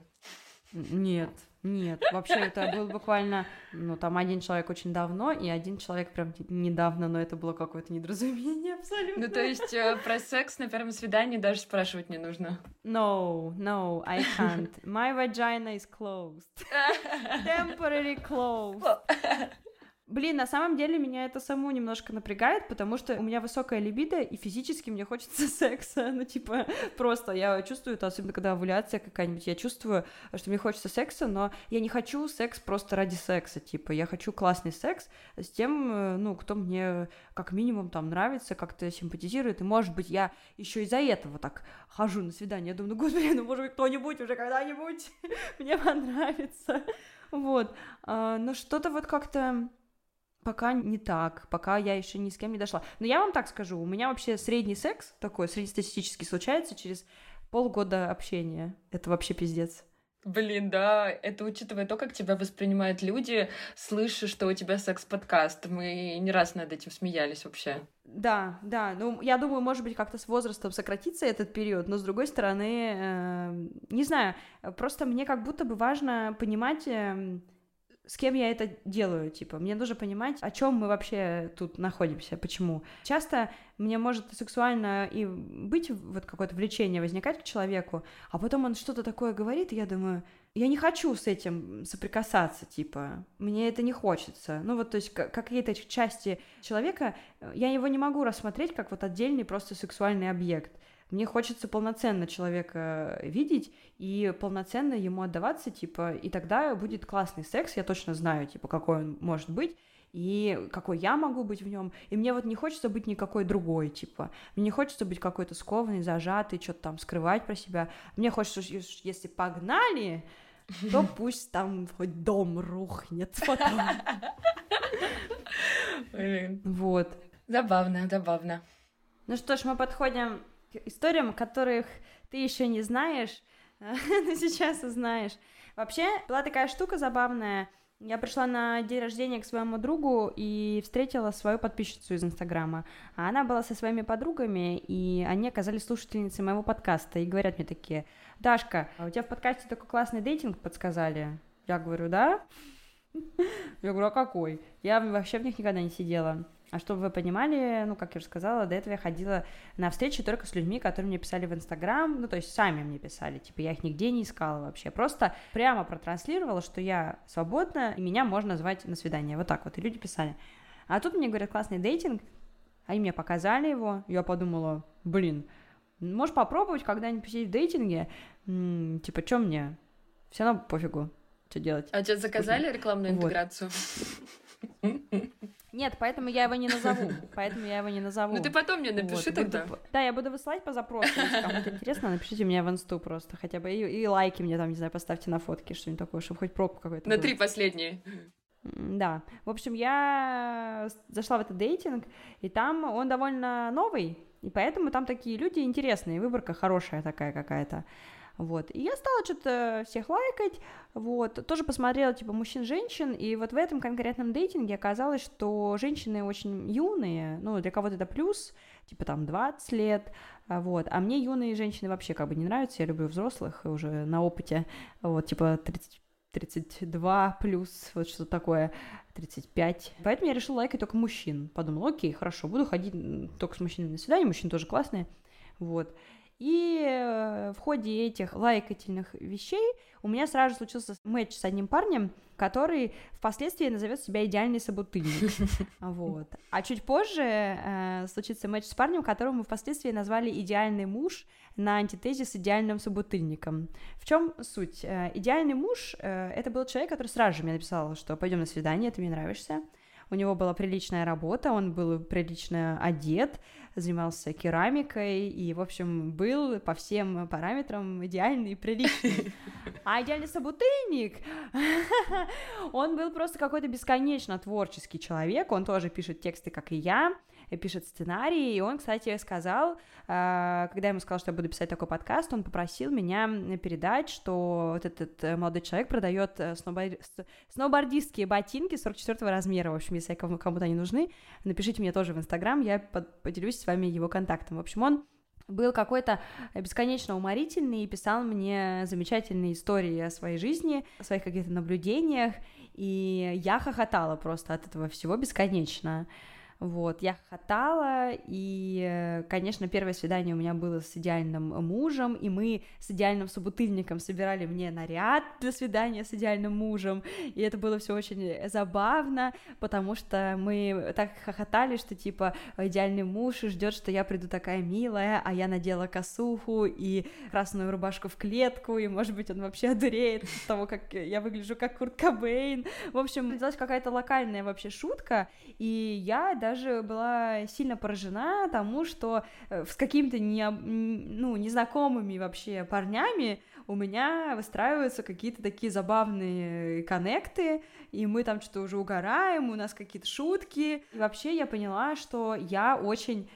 Нет, нет, вообще это был буквально, ну, там один человек очень давно, и один человек прям недавно, но это было какое-то недоразумение абсолютно. Ну, то есть э, про секс на первом свидании даже спрашивать не нужно? No, no, I can't. My vagina is closed. Temporary closed. Блин, на самом деле меня это саму немножко напрягает, потому что у меня высокая либидо, и физически мне хочется секса. Ну, типа, просто я чувствую это, особенно когда овуляция какая-нибудь, я чувствую, что мне хочется секса, но я не хочу секс просто ради секса, типа, я хочу классный секс с тем, э, ну, кто мне как минимум там нравится, как-то симпатизирует, и, может быть, я еще из-за этого так хожу на свидание, я думаю, ну, господи, ну, может быть, кто-нибудь уже когда-нибудь мне понравится. Вот. А, но что-то вот как-то пока не так, пока я еще ни с кем не дошла. Но я вам так скажу, у меня вообще средний секс такой, среднестатистический случается через полгода общения. Это вообще пиздец. Блин, да, это учитывая то, как тебя воспринимают люди, слыша, что у тебя секс-подкаст. Мы не раз над этим смеялись вообще. Да, да, ну, я думаю, может быть, как-то с возрастом сократится этот период, но, с другой стороны, э, не знаю, просто мне как будто бы важно понимать... Э, с кем я это делаю, типа, мне нужно понимать, о чем мы вообще тут находимся, почему. Часто мне может сексуально и быть вот какое-то влечение возникать к человеку, а потом он что-то такое говорит, и я думаю, я не хочу с этим соприкасаться, типа, мне это не хочется. Ну вот, то есть какие-то части человека, я его не могу рассмотреть как вот отдельный просто сексуальный объект. Мне хочется полноценно человека видеть и полноценно ему отдаваться, типа, и тогда будет классный секс, я точно знаю, типа, какой он может быть, и какой я могу быть в нем. И мне вот не хочется быть никакой другой, типа. Мне не хочется быть какой-то скованный, зажатый, что-то там скрывать про себя. Мне хочется, если погнали, то пусть там хоть дом рухнет потом. Вот. Забавно, забавно. Ну что ж, мы подходим историям, которых ты еще не знаешь, но сейчас узнаешь. Вообще, была такая штука забавная. Я пришла на день рождения к своему другу и встретила свою подписчицу из Инстаграма. А она была со своими подругами, и они оказались слушательницей моего подкаста. И говорят мне такие, Дашка, а у тебя в подкасте такой классный дейтинг подсказали? Я говорю, да? Я говорю, а какой? Я вообще в них никогда не сидела. А чтобы вы понимали, ну, как я уже сказала, до этого я ходила на встречи только с людьми, которые мне писали в Инстаграм, ну, то есть сами мне писали, типа, я их нигде не искала вообще, просто прямо протранслировала, что я свободна, и меня можно звать на свидание, вот так вот, и люди писали. А тут мне говорят, классный дейтинг, они мне показали его, я подумала, блин, можешь попробовать когда-нибудь посидеть в дейтинге, м-м, типа, что мне, все равно пофигу, что делать. А тебе заказали рекламную интеграцию? Нет, поэтому я его не назову. Поэтому я его не назову. Ну ты потом мне напиши вот, тогда. Буду... Да, я буду высылать по запросу. Если кому-то интересно, напишите мне в инсту просто хотя бы. И, и лайки мне там, не знаю, поставьте на фотки, что-нибудь такое, чтобы хоть пробку какой-то На было. три последние. Да. В общем, я зашла в этот дейтинг, и там он довольно новый, и поэтому там такие люди интересные, выборка хорошая такая какая-то. Вот, и я стала что-то всех лайкать, вот, тоже посмотрела, типа, мужчин-женщин, и вот в этом конкретном дейтинге оказалось, что женщины очень юные, ну, для кого-то это плюс, типа, там, 20 лет, а, вот, а мне юные женщины вообще как бы не нравятся, я люблю взрослых уже на опыте, вот, типа, 30 32 плюс, вот что-то такое, 35. Поэтому я решила лайкать только мужчин. Подумала, окей, хорошо, буду ходить только с мужчинами на свидание, мужчины тоже классные, вот. И э, в ходе этих лайкательных вещей у меня сразу случился матч с одним парнем, который впоследствии назовет себя идеальный собутыльник. Вот. А чуть позже э, случится матч с парнем, которого мы впоследствии назвали идеальный муж на антитезе с идеальным собутыльником. В чем суть? Э, идеальный муж э, это был человек, который сразу же мне написал, что пойдем на свидание, ты мне нравишься у него была приличная работа, он был прилично одет, занимался керамикой и, в общем, был по всем параметрам идеальный и приличный. А идеальный собутыльник, он был просто какой-то бесконечно творческий человек, он тоже пишет тексты, как и я, пишет сценарий, и он, кстати, сказал, а, когда я ему сказал, что я буду писать такой подкаст, он попросил меня передать, что вот этот э, молодой человек продает э, сноубордистские ботинки 44 размера, в общем, если кому-то они нужны, напишите мне тоже в Инстаграм, я поделюсь с вами его контактом. В общем, он был какой-то бесконечно уморительный и писал мне замечательные истории о своей жизни, о своих каких-то наблюдениях, и я хохотала просто от этого всего бесконечно. Вот, я хохотала, и, конечно, первое свидание у меня было с идеальным мужем, и мы с идеальным собутыльником собирали мне наряд для свидания с идеальным мужем, и это было все очень забавно, потому что мы так хохотали, что, типа, идеальный муж ждет, что я приду такая милая, а я надела косуху и красную рубашку в клетку, и, может быть, он вообще одуреет от того, как я выгляжу как Курт Кобейн. В общем, началась какая-то локальная вообще шутка, и я даже даже была сильно поражена тому, что э, с какими-то не, ну, незнакомыми вообще парнями у меня выстраиваются какие-то такие забавные коннекты, и мы там что-то уже угораем, у нас какие-то шутки. И вообще я поняла, что я очень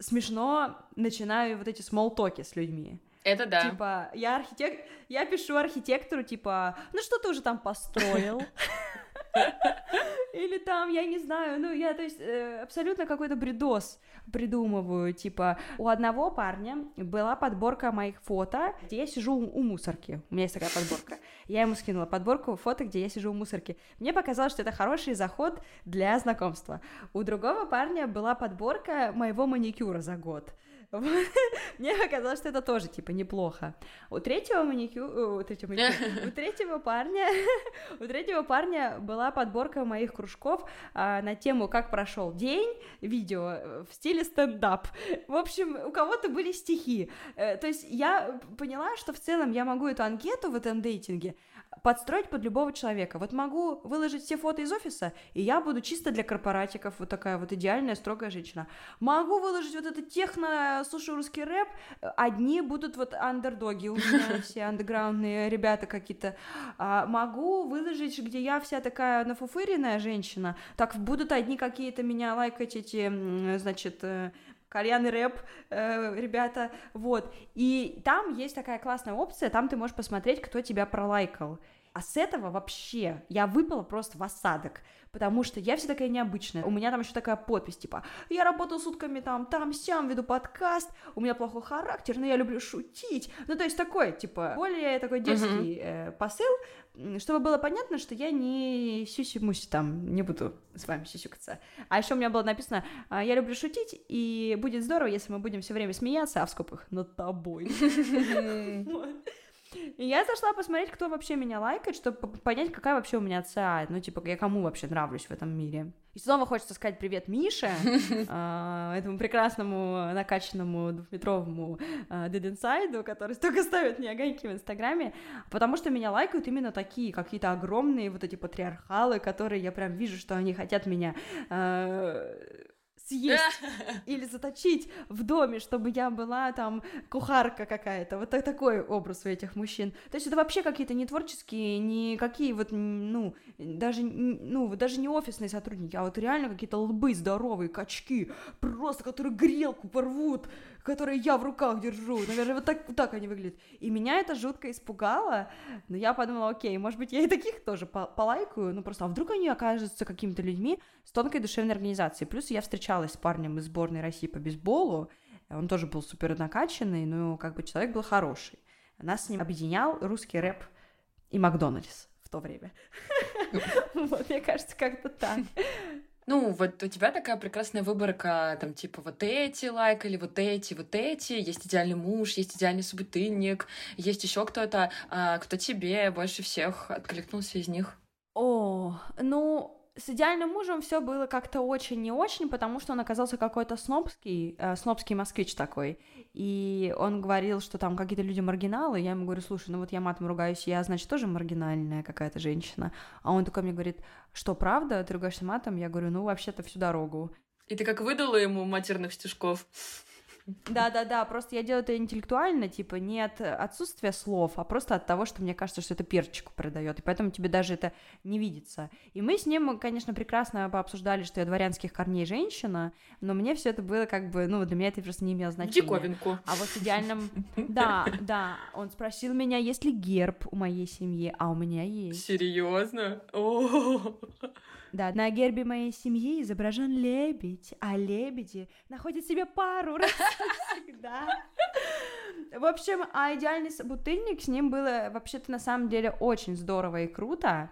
смешно начинаю вот эти смолтоки с людьми. Это да. Типа, я архитект... Я пишу архитектору, типа, ну что ты уже там построил? Или там, я не знаю, ну, я, то есть, э, абсолютно какой-то бредос придумываю, типа, у одного парня была подборка моих фото, где я сижу у, мусорки, у меня есть такая подборка, я ему скинула подборку фото, где я сижу у мусорки, мне показалось, что это хороший заход для знакомства. У другого парня была подборка моего маникюра за год, Мне показалось, что это тоже, типа, неплохо. У третьего. У третьего маникюра... У третьего парня... У третьего парня была подборка моих кружков а, на тему «Как прошел день», видео э, в стиле стендап. В общем, у кого-то были стихи. Э, то есть я поняла, что в целом я могу эту анкету в этом дейтинге подстроить под любого человека. Вот могу выложить все фото из офиса, и я буду чисто для корпоратиков вот такая вот идеальная, строгая женщина. Могу выложить вот это техно, слушай, русский рэп, одни будут вот андердоги, у меня все андеграундные ребята какие-то. А могу выложить, где я вся такая нафуфыренная женщина, так будут одни какие-то меня лайкать эти, значит, э, кальян рэп, э, ребята, вот. И там есть такая классная опция, там ты можешь посмотреть, кто тебя пролайкал. А с этого вообще я выпала просто в осадок, потому что я вся такая необычная. У меня там еще такая подпись, типа, я работаю сутками там, там, сям, веду подкаст, у меня плохой характер, но я люблю шутить. Ну, то есть такой, типа, более такой детский э, посыл, чтобы было понятно, что я не сюси-муси там, не буду с вами сюсюкаться. А еще у меня было написано, «А, я люблю шутить, и будет здорово, если мы будем все время смеяться, а в скобках над тобой. И я зашла посмотреть, кто вообще меня лайкает, чтобы понять, какая вообще у меня ЦА, ну, типа, я кому вообще нравлюсь в этом мире. И снова хочется сказать привет Мише, а, этому прекрасному накачанному двухметровому Dead Inside, который только ставит мне огоньки в Инстаграме, потому что меня лайкают именно такие, какие-то огромные вот эти патриархалы, которые я прям вижу, что они хотят меня а, съесть или заточить в доме, чтобы я была там кухарка какая-то. Вот такой образ у этих мужчин. То есть это вообще какие-то не творческие, никакие вот, ну, даже, ну, даже не офисные сотрудники, а вот реально какие-то лбы здоровые, качки, просто, которые грелку порвут, которые я в руках держу. Наверное, вот так, так они выглядят. И меня это жутко испугало, но я подумала, окей, может быть, я и таких тоже по полайкаю, ну просто, а вдруг они окажутся какими-то людьми с тонкой душевной организацией. Плюс я встречалась с парнем из сборной России по бейсболу, он тоже был супер накачанный, но как бы человек был хороший. Нас с ним объединял русский рэп и Макдональдс в то время. Вот, мне кажется, как-то так. Ну, вот у тебя такая прекрасная выборка, там, типа, вот эти лайкали, вот эти, вот эти, есть идеальный муж, есть идеальный собутыльник, есть еще кто-то, а, кто тебе больше всех откликнулся из них? О, ну, с идеальным мужем все было как-то очень не очень, потому что он оказался какой-то снобский, э, снобский москвич такой. И он говорил, что там какие-то люди маргиналы. Я ему говорю, слушай, ну вот я матом ругаюсь, я, значит, тоже маргинальная какая-то женщина. А он такой мне говорит, что правда, ты ругаешься матом? Я говорю, ну вообще-то всю дорогу. И ты как выдала ему матерных стишков? Да-да-да, просто я делаю это интеллектуально, типа, не от отсутствия слов, а просто от того, что мне кажется, что это перчику продает, и поэтому тебе даже это не видится. И мы с ним, конечно, прекрасно пообсуждали, что я дворянских корней женщина, но мне все это было как бы, ну, для меня это просто не имело значения. Диковинку. А вот с идеальным... Да, да, он спросил меня, есть ли герб у моей семьи, а у меня есть. Серьезно? Да, на гербе моей семьи изображен лебедь, а лебеди находят себе пару раз всегда. В общем, а идеальный собутыльник, с ним было вообще-то на самом деле очень здорово и круто.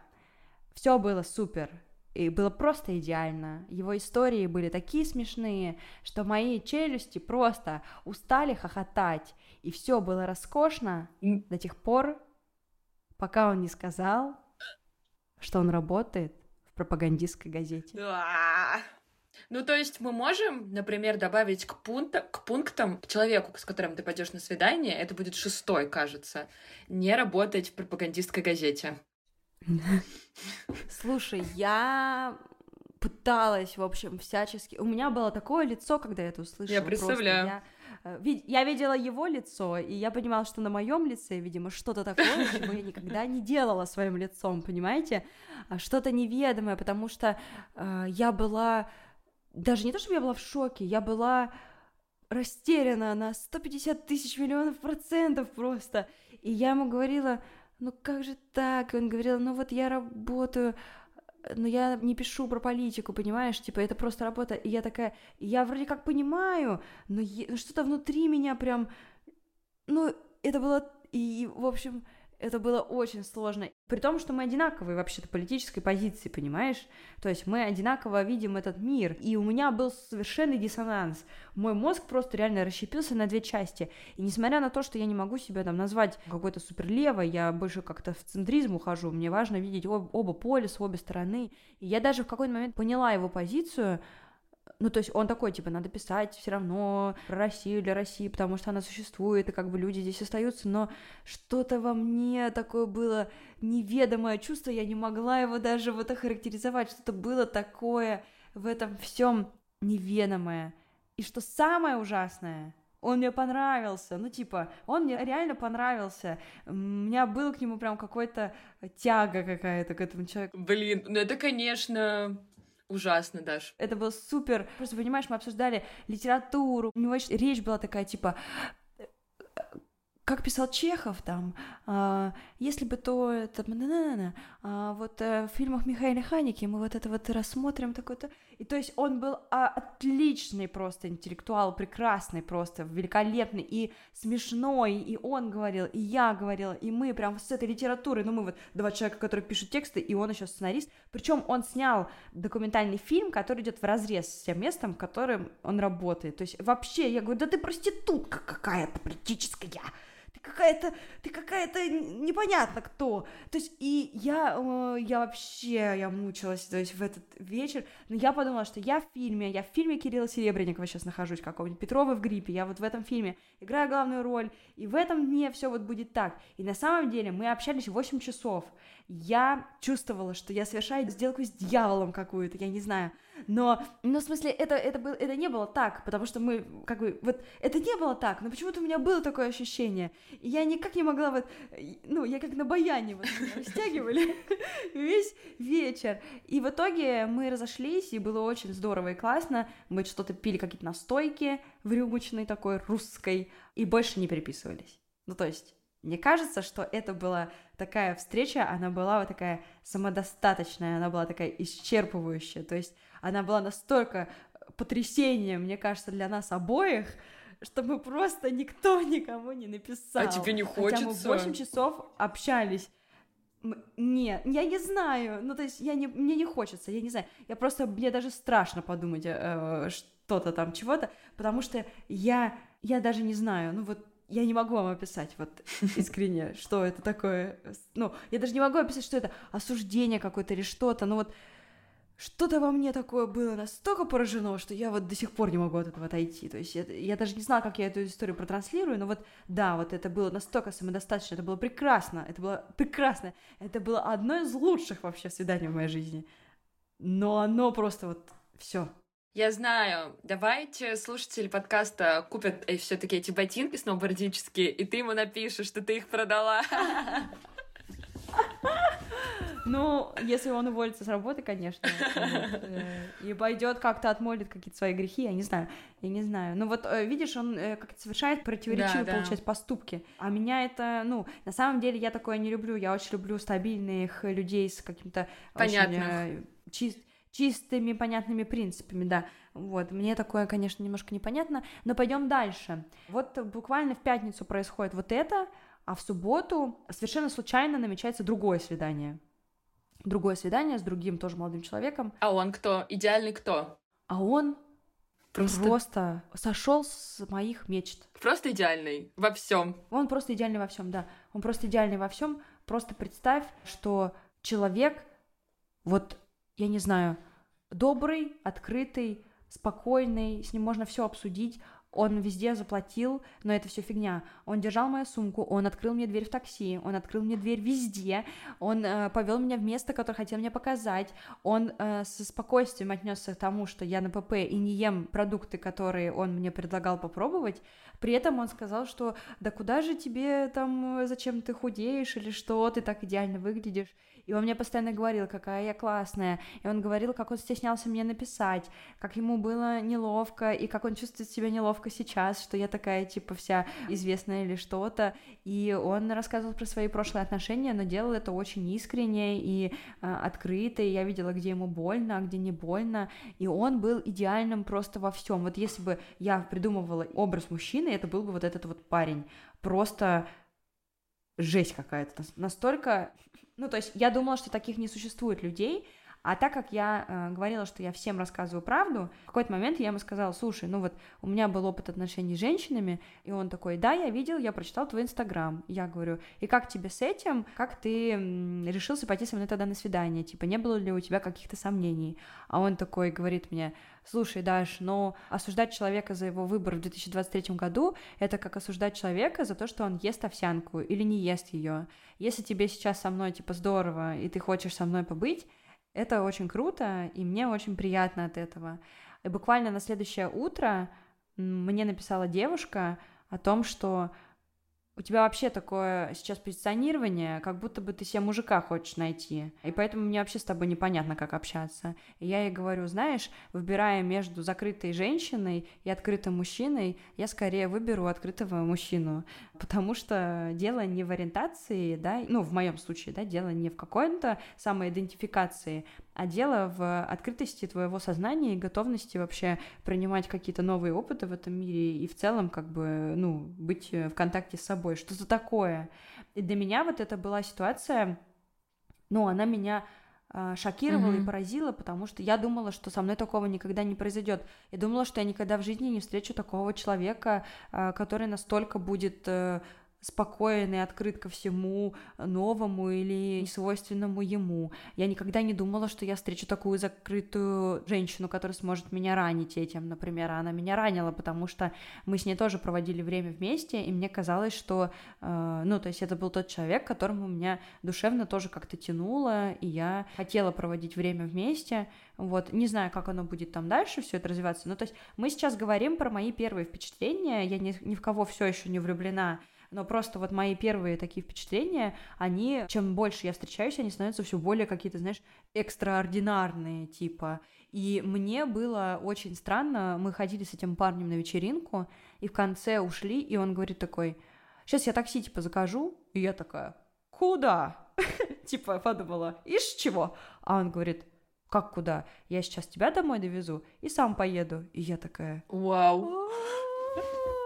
Все было супер. И было просто идеально. Его истории были такие смешные, что мои челюсти просто устали хохотать. И все было роскошно до тех пор, пока он не сказал, что он работает пропагандистской газете. Ну, то есть мы можем, например, добавить к, пункта, к пунктам, к человеку, с которым ты пойдешь на свидание, это будет шестой, кажется, не работать в пропагандистской газете. Слушай, я пыталась, в общем, всячески. У меня было такое лицо, когда я это услышала. Я представляю. Я Э, я видела его лицо, и я понимала, что на моем лице, видимо, что-то такое, чего я никогда не делала своим лицом, понимаете? А что-то неведомое, потому что э, я была... Даже не то, чтобы я была в шоке, я была растеряна на 150 тысяч миллионов процентов просто. И я ему говорила, ну как же так? И он говорил, ну вот я работаю но я не пишу про политику, понимаешь, типа, это просто работа, и я такая, я вроде как понимаю, но е- что-то внутри меня прям, ну, это было, и, в общем, это было очень сложно. При том, что мы одинаковые вообще-то политической позиции, понимаешь? То есть мы одинаково видим этот мир. И у меня был совершенный диссонанс. Мой мозг просто реально расщепился на две части. И несмотря на то, что я не могу себя там назвать какой-то суперлевой, я больше как-то в центризм ухожу, мне важно видеть об, оба полюса, обе стороны. И я даже в какой-то момент поняла его позицию, ну, то есть он такой, типа, надо писать все равно про Россию для России, потому что она существует, и как бы люди здесь остаются, но что-то во мне такое было неведомое чувство, я не могла его даже вот охарактеризовать, что-то было такое в этом всем неведомое. И что самое ужасное, он мне понравился, ну, типа, он мне реально понравился, у меня был к нему прям какой-то тяга какая-то к этому человеку. Блин, ну это, конечно, Ужасно, Даш. Это было супер. Просто, понимаешь, мы обсуждали литературу. У него речь была такая, типа, как писал Чехов там, а, если бы то это, а, вот а, в фильмах Михаила Ханики мы вот это вот рассмотрим такой-то, и то есть он был а, отличный просто интеллектуал, прекрасный просто, великолепный и смешной, и он говорил, и я говорила, и мы прям с этой литературой, ну мы вот два человека, которые пишут тексты, и он еще сценарист, причем он снял документальный фильм, который идет в разрез с тем местом, в котором он работает, то есть вообще, я говорю, да ты проститутка какая-то политическая, какая-то, ты какая-то непонятно кто. То есть, и я, э, я вообще, я мучилась, то есть, в этот вечер, но я подумала, что я в фильме, я в фильме Кирилла Серебренникова сейчас нахожусь, какого-нибудь Петрова в гриппе, я вот в этом фильме играю главную роль, и в этом дне все вот будет так. И на самом деле мы общались 8 часов, я чувствовала, что я совершаю сделку с дьяволом какую-то, я не знаю, Но, ну, в смысле, это, это, было, это не было так, потому что мы, как бы, вот, это не было так, но почему-то у меня было такое ощущение. И я никак не могла вот, ну, я как на баяне вот растягивали весь вечер. И в итоге мы разошлись, и было очень здорово и классно. Мы что-то пили, какие-то настойки в рюмочной такой русской, и больше не переписывались. Ну, то есть, мне кажется, что это была такая встреча, она была вот такая самодостаточная, она была такая исчерпывающая, то есть она была настолько потрясением, мне кажется, для нас обоих, что мы просто никто никому не написал. А тебе не хочется? Хотя мы 8 часов общались. Нет, я не знаю. Ну, то есть, я не, мне не хочется, я не знаю. Я просто, мне даже страшно подумать э, что-то там, чего-то, потому что я, я даже не знаю. Ну, вот я не могу вам описать вот искренне, что это такое. Ну, я даже не могу описать, что это осуждение какое-то или что-то. Ну вот что-то во мне такое было настолько поражено, что я вот до сих пор не могу от этого отойти. То есть я, я даже не знала, как я эту историю протранслирую, но вот да, вот это было настолько самодостаточно, это было прекрасно, это было прекрасно, это было одно из лучших вообще свиданий в моей жизни. Но оно просто вот все, я знаю. Давайте слушатели подкаста купят э, все таки эти ботинки сноубордические, и ты ему напишешь, что ты их продала. Ну, если он уволится с работы, конечно. Э, и пойдет как-то отмолит какие-то свои грехи, я не знаю. Я не знаю. Ну вот, э, видишь, он как-то совершает противоречивые, да, получается, поступки. А меня это, ну, на самом деле я такое не люблю. Я очень люблю стабильных людей с каким-то... Понятно. Чист, чистыми, понятными принципами, да. Вот, мне такое, конечно, немножко непонятно, но пойдем дальше. Вот буквально в пятницу происходит вот это, а в субботу совершенно случайно намечается другое свидание. Другое свидание с другим тоже молодым человеком. А он кто? Идеальный кто? А он просто, просто сошел с моих мечт. Просто идеальный во всем. Он просто идеальный во всем, да. Он просто идеальный во всем. Просто представь, что человек, вот я не знаю, добрый, открытый, спокойный, с ним можно все обсудить, он везде заплатил, но это все фигня. Он держал мою сумку, он открыл мне дверь в такси, он открыл мне дверь везде, он э, повел меня в место, которое хотел мне показать, он э, со спокойствием отнесся к тому, что я на ПП и не ем продукты, которые он мне предлагал попробовать. При этом он сказал, что да куда же тебе там, зачем ты худеешь или что, ты так идеально выглядишь. И он мне постоянно говорил, какая я классная. И он говорил, как он стеснялся мне написать, как ему было неловко, и как он чувствует себя неловко сейчас, что я такая, типа, вся известная или что-то. И он рассказывал про свои прошлые отношения, но делал это очень искренне и э, открыто, и я видела, где ему больно, а где не больно. И он был идеальным просто во всем. Вот если бы я придумывала образ мужчины, это был бы вот этот вот парень. Просто жесть какая-то. Настолько ну, то есть я думала, что таких не существует людей, а так как я э, говорила, что я всем рассказываю правду, в какой-то момент я ему сказала, слушай, ну вот у меня был опыт отношений с женщинами, и он такой, да, я видел, я прочитал твой инстаграм. Я говорю, и как тебе с этим? Как ты решился пойти со мной тогда на свидание? Типа, не было ли у тебя каких-то сомнений? А он такой говорит мне, слушай, Даш, но осуждать человека за его выбор в 2023 году, это как осуждать человека за то, что он ест овсянку или не ест ее. Если тебе сейчас со мной, типа, здорово, и ты хочешь со мной побыть, это очень круто, и мне очень приятно от этого. И буквально на следующее утро мне написала девушка о том, что у тебя вообще такое сейчас позиционирование, как будто бы ты себе мужика хочешь найти. И поэтому мне вообще с тобой непонятно, как общаться. И я ей говорю, знаешь, выбирая между закрытой женщиной и открытым мужчиной, я скорее выберу открытого мужчину. Потому что дело не в ориентации, да, ну, в моем случае, да, дело не в какой-то самоидентификации, а дело в открытости твоего сознания и готовности вообще принимать какие-то новые опыты в этом мире и в целом как бы, ну, быть в контакте с собой, что-то такое. И для меня вот это была ситуация, ну, она меня а, шокировала mm-hmm. и поразила, потому что я думала, что со мной такого никогда не произойдет. Я думала, что я никогда в жизни не встречу такого человека, а, который настолько будет э, спокоен и открыт ко всему новому или свойственному ему. Я никогда не думала, что я встречу такую закрытую женщину, которая сможет меня ранить этим, например. Она меня ранила, потому что мы с ней тоже проводили время вместе, и мне казалось, что, э, ну, то есть это был тот человек, которому меня душевно тоже как-то тянуло, и я хотела проводить время вместе. Вот, не знаю, как оно будет там дальше все это развиваться. Ну, то есть мы сейчас говорим про мои первые впечатления. Я ни, ни в кого все еще не влюблена но просто вот мои первые такие впечатления, они, чем больше я встречаюсь, они становятся все более какие-то, знаешь, экстраординарные, типа. И мне было очень странно, мы ходили с этим парнем на вечеринку, и в конце ушли, и он говорит такой, сейчас я такси, типа, закажу, и я такая, куда? Типа, подумала, из чего? А он говорит, как куда? Я сейчас тебя домой довезу и сам поеду. И я такая... Вау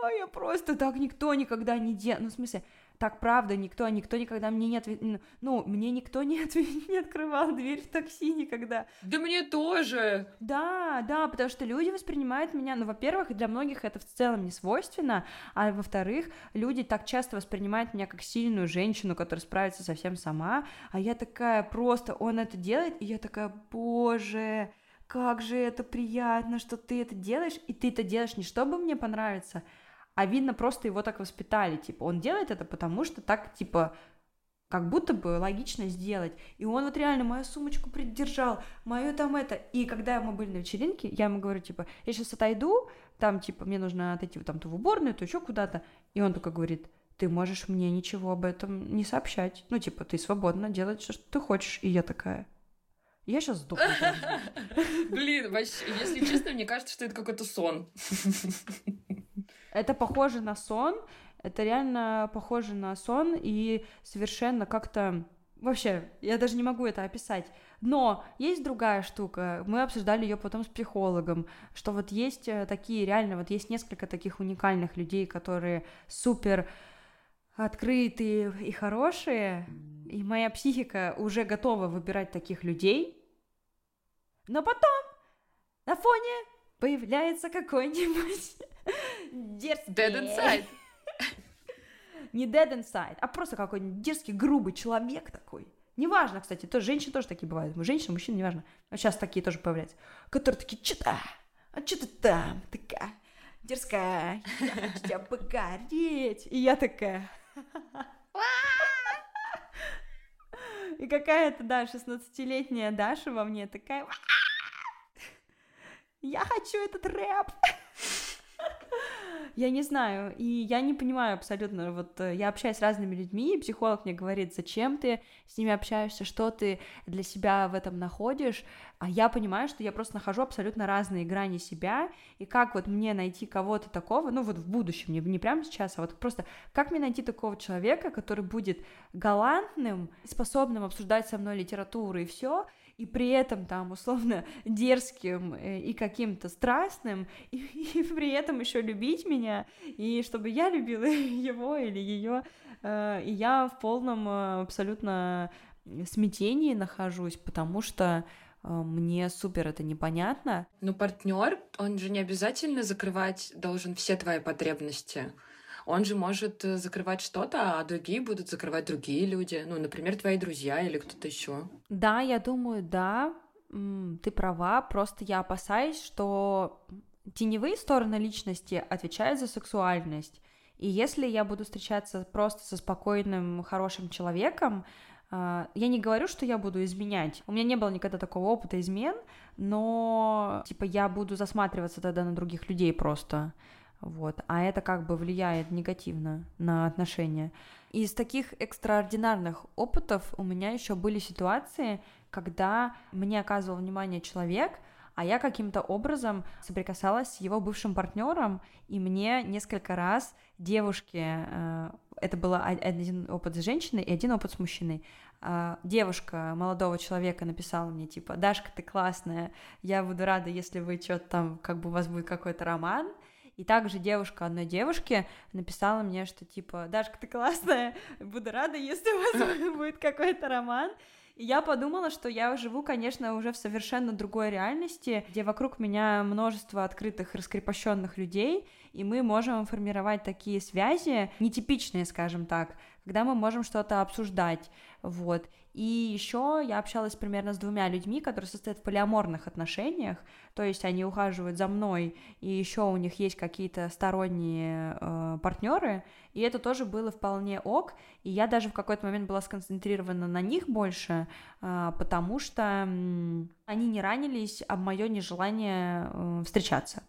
я просто так никто никогда не делал. Ну, в смысле, так правда, никто, никто никогда мне не ответ... Ну, мне никто не, отв... не открывал дверь в такси никогда. Да мне тоже! Да, да, потому что люди воспринимают меня, ну, во-первых, для многих это в целом не свойственно, а во-вторых, люди так часто воспринимают меня как сильную женщину, которая справится совсем сама, а я такая просто, он это делает, и я такая, боже, как же это приятно, что ты это делаешь, и ты это делаешь не чтобы мне понравиться, а видно, просто его так воспитали, типа, он делает это потому, что так, типа, как будто бы логично сделать. И он вот реально мою сумочку придержал, мою там это. И когда мы были на вечеринке, я ему говорю, типа, я сейчас отойду, там, типа, мне нужно отойти вот там то в уборную, то еще куда-то. И он только говорит, ты можешь мне ничего об этом не сообщать. Ну, типа, ты свободно делать, что ты хочешь. И я такая, я сейчас сдохну. Блин, вообще, если честно, мне кажется, что это какой-то сон. Это похоже на сон, это реально похоже на сон и совершенно как-то... Вообще, я даже не могу это описать. Но есть другая штука, мы обсуждали ее потом с психологом, что вот есть э, такие, реально, вот есть несколько таких уникальных людей, которые супер открытые и хорошие, и моя психика уже готова выбирать таких людей, но потом на фоне появляется какой-нибудь дерзкий... Dead inside. Не dead inside, а просто какой-нибудь дерзкий, грубый человек такой. Неважно, кстати, то женщины тоже такие бывают. Женщины, мужчины, неважно. А сейчас такие тоже появляются. Которые такие, что-то, а что ты там такая дерзкая, я хочу тебя покорить. И я такая... И какая-то, да, 16-летняя Даша во мне такая... Я хочу этот рэп! Я не знаю, и я не понимаю абсолютно, вот э, я общаюсь с разными людьми, и психолог мне говорит, зачем ты с ними общаешься, что ты для себя в этом находишь, а я понимаю, что я просто нахожу абсолютно разные грани себя, и как вот мне найти кого-то такого, ну вот в будущем, не, не прямо сейчас, а вот просто как мне найти такого человека, который будет галантным, способным обсуждать со мной литературу и все, и при этом там условно дерзким э, и каким-то страстным, и, и при этом еще любить меня, и чтобы я любила его или ее, э, и я в полном э, абсолютно смятении нахожусь, потому что мне супер это непонятно. Ну, партнер, он же не обязательно закрывать должен все твои потребности он же может э, закрывать что-то, а другие будут закрывать другие люди. Ну, например, твои друзья или кто-то еще. Да, я думаю, да, ты права. Просто я опасаюсь, что теневые стороны личности отвечают за сексуальность. И если я буду встречаться просто со спокойным, хорошим человеком, а, я не говорю, что я буду изменять. У меня не было никогда такого опыта измен, но типа я буду засматриваться тогда на других людей просто. Вот. А это как бы влияет негативно на отношения. Из таких экстраординарных опытов у меня еще были ситуации, когда мне оказывал внимание человек, а я каким-то образом соприкасалась с его бывшим партнером, и мне несколько раз девушки, э, это был один опыт с женщиной и один опыт с мужчиной, э, девушка молодого человека написала мне, типа, Дашка, ты классная, я буду рада, если вы что-то там, как бы у вас будет какой-то роман, и также девушка одной девушки написала мне, что типа, Дашка, ты классная, буду рада, если у вас будет какой-то роман. И я подумала, что я живу, конечно, уже в совершенно другой реальности, где вокруг меня множество открытых, раскрепощенных людей, и мы можем формировать такие связи, нетипичные, скажем так, когда мы можем что-то обсуждать, вот. И еще я общалась примерно с двумя людьми, которые состоят в полиаморных отношениях, то есть они ухаживают за мной, и еще у них есть какие-то сторонние э, партнеры, и это тоже было вполне ок, и я даже в какой-то момент была сконцентрирована на них больше, э, потому что э, они не ранились об мое нежелание э, встречаться.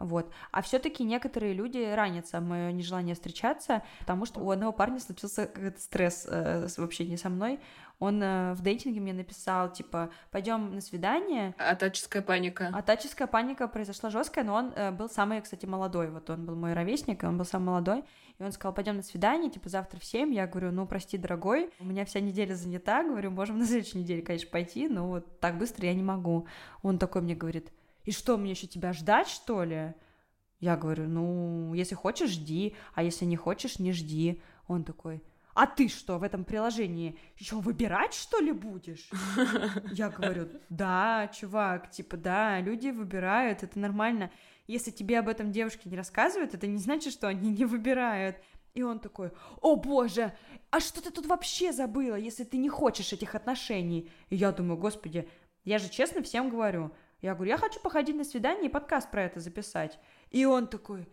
Вот. А все-таки некоторые люди ранятся мое нежелание встречаться, потому что у одного парня случился какой-то стресс э, в общении со мной. Он э, в дейтинге мне написал, типа, пойдем на свидание. Атаческая паника. Атаческая паника произошла жесткая, но он э, был самый, кстати, молодой. Вот он был мой ровесник, и он был самый молодой. И он сказал, пойдем на свидание, типа, завтра в 7. Я говорю, ну, прости, дорогой, у меня вся неделя занята. Говорю, можем на следующей неделе, конечно, пойти, но вот так быстро я не могу. Он такой мне говорит, и что, мне еще тебя ждать, что ли? Я говорю, ну, если хочешь, жди, а если не хочешь, не жди. Он такой, а ты что, в этом приложении еще выбирать, что ли, будешь? Я говорю, да, чувак, типа, да, люди выбирают, это нормально. Если тебе об этом девушки не рассказывают, это не значит, что они не выбирают. И он такой, о боже, а что ты тут вообще забыла, если ты не хочешь этих отношений? И я думаю, господи, я же честно всем говорю, я говорю, я хочу походить на свидание и подкаст про это записать. И он такой,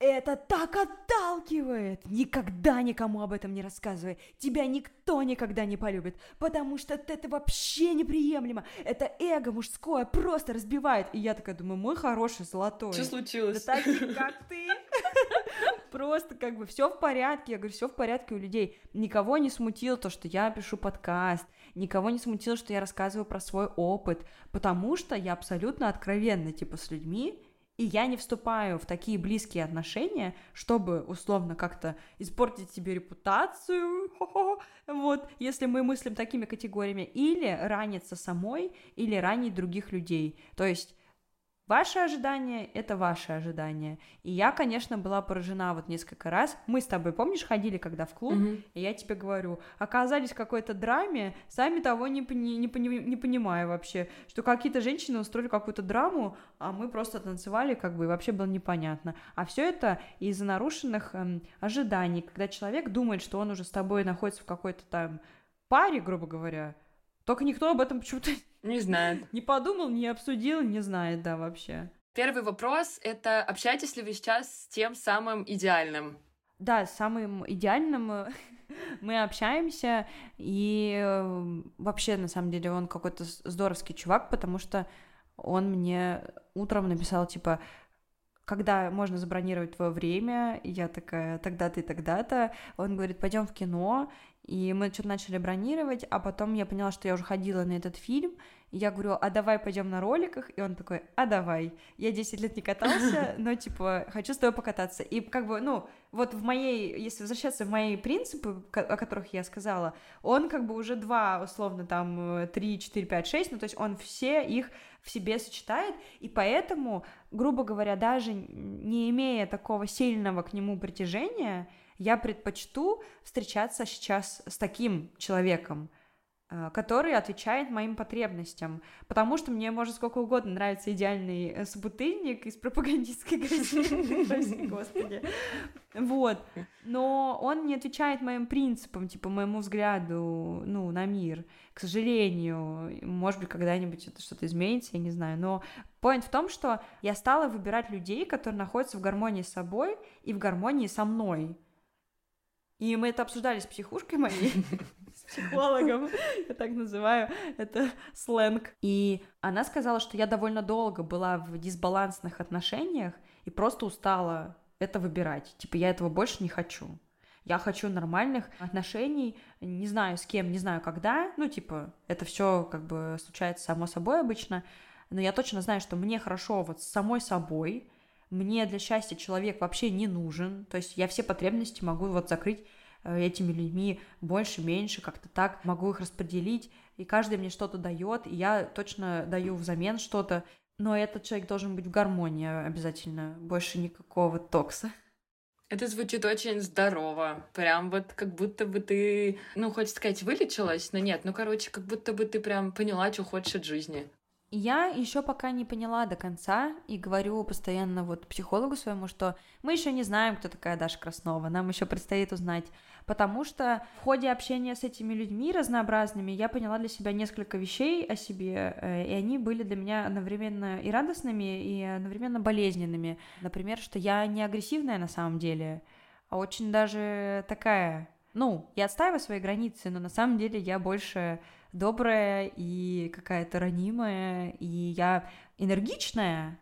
это так отталкивает! Никогда никому об этом не рассказывай. Тебя никто никогда не полюбит, потому что это вообще неприемлемо. Это эго мужское просто разбивает. И я такая думаю, мой хороший золотой. Что случилось? Да таких, как ты. Просто как бы все в порядке. Я говорю, все в порядке у людей. Никого не смутило то, что я пишу подкаст. Никого не смутило, что я рассказываю про свой опыт. Потому что я абсолютно откровенна, типа, с людьми и я не вступаю в такие близкие отношения, чтобы условно как-то испортить себе репутацию, вот, если мы мыслим такими категориями, или раниться самой, или ранить других людей. То есть Ваши ожидания — это ваши ожидания. И я, конечно, была поражена вот несколько раз. Мы с тобой, помнишь, ходили когда в клуб, mm-hmm. и я тебе говорю, оказались в какой-то драме, сами того не, не, не, не понимая вообще, что какие-то женщины устроили какую-то драму, а мы просто танцевали, как бы, и вообще было непонятно. А все это из-за нарушенных эм, ожиданий, когда человек думает, что он уже с тобой находится в какой-то там паре, грубо говоря, только никто об этом почему-то не знает. Не подумал, не обсудил, не знает, да, вообще. Первый вопрос — это общаетесь ли вы сейчас с тем самым идеальным? Да, с самым идеальным э, мы общаемся, и э, вообще, на самом деле, он какой-то здоровский чувак, потому что он мне утром написал, типа, когда можно забронировать твое время, я такая, тогда-то и тогда-то. Он говорит, пойдем в кино, и мы что-то начали бронировать, а потом я поняла, что я уже ходила на этот фильм, и я говорю, а давай пойдем на роликах, и он такой, а давай. Я 10 лет не катался, но, типа, хочу с тобой покататься. И как бы, ну, вот в моей, если возвращаться в мои принципы, о которых я сказала, он как бы уже два, условно, там, 3, 4, 5, 6, ну, то есть он все их в себе сочетает, и поэтому, грубо говоря, даже не имея такого сильного к нему притяжения, я предпочту встречаться сейчас с таким человеком, э, который отвечает моим потребностям, потому что мне может сколько угодно нравится идеальный э, собутыльник из пропагандистской газеты, господи, вот, но он не отвечает моим принципам, типа моему взгляду, ну, на мир, к сожалению, может быть, когда-нибудь это что-то изменится, я не знаю, но Поинт в том, что я стала выбирать людей, которые находятся в гармонии с собой и в гармонии со мной. И мы это обсуждали с психушкой моей, с психологом, я так называю, это сленг. И она сказала, что я довольно долго была в дисбалансных отношениях и просто устала это выбирать. Типа, я этого больше не хочу. Я хочу нормальных отношений, не знаю с кем, не знаю когда. Ну, типа, это все как бы случается само собой обычно. Но я точно знаю, что мне хорошо вот с самой собой, мне для счастья человек вообще не нужен, то есть я все потребности могу вот закрыть э, этими людьми больше, меньше, как-то так, могу их распределить, и каждый мне что-то дает, и я точно даю взамен что-то, но этот человек должен быть в гармонии обязательно, больше никакого токса. Это звучит очень здорово. Прям вот как будто бы ты, ну, хочется сказать, вылечилась, но нет, ну, короче, как будто бы ты прям поняла, что хочешь от жизни. Я еще пока не поняла до конца и говорю постоянно вот психологу своему, что мы еще не знаем, кто такая Даша Краснова, нам еще предстоит узнать, потому что в ходе общения с этими людьми разнообразными я поняла для себя несколько вещей о себе, э, и они были для меня одновременно и радостными, и одновременно болезненными. Например, что я не агрессивная на самом деле, а очень даже такая ну, я отстаиваю свои границы, но на самом деле я больше добрая и какая-то ранимая, и я энергичная,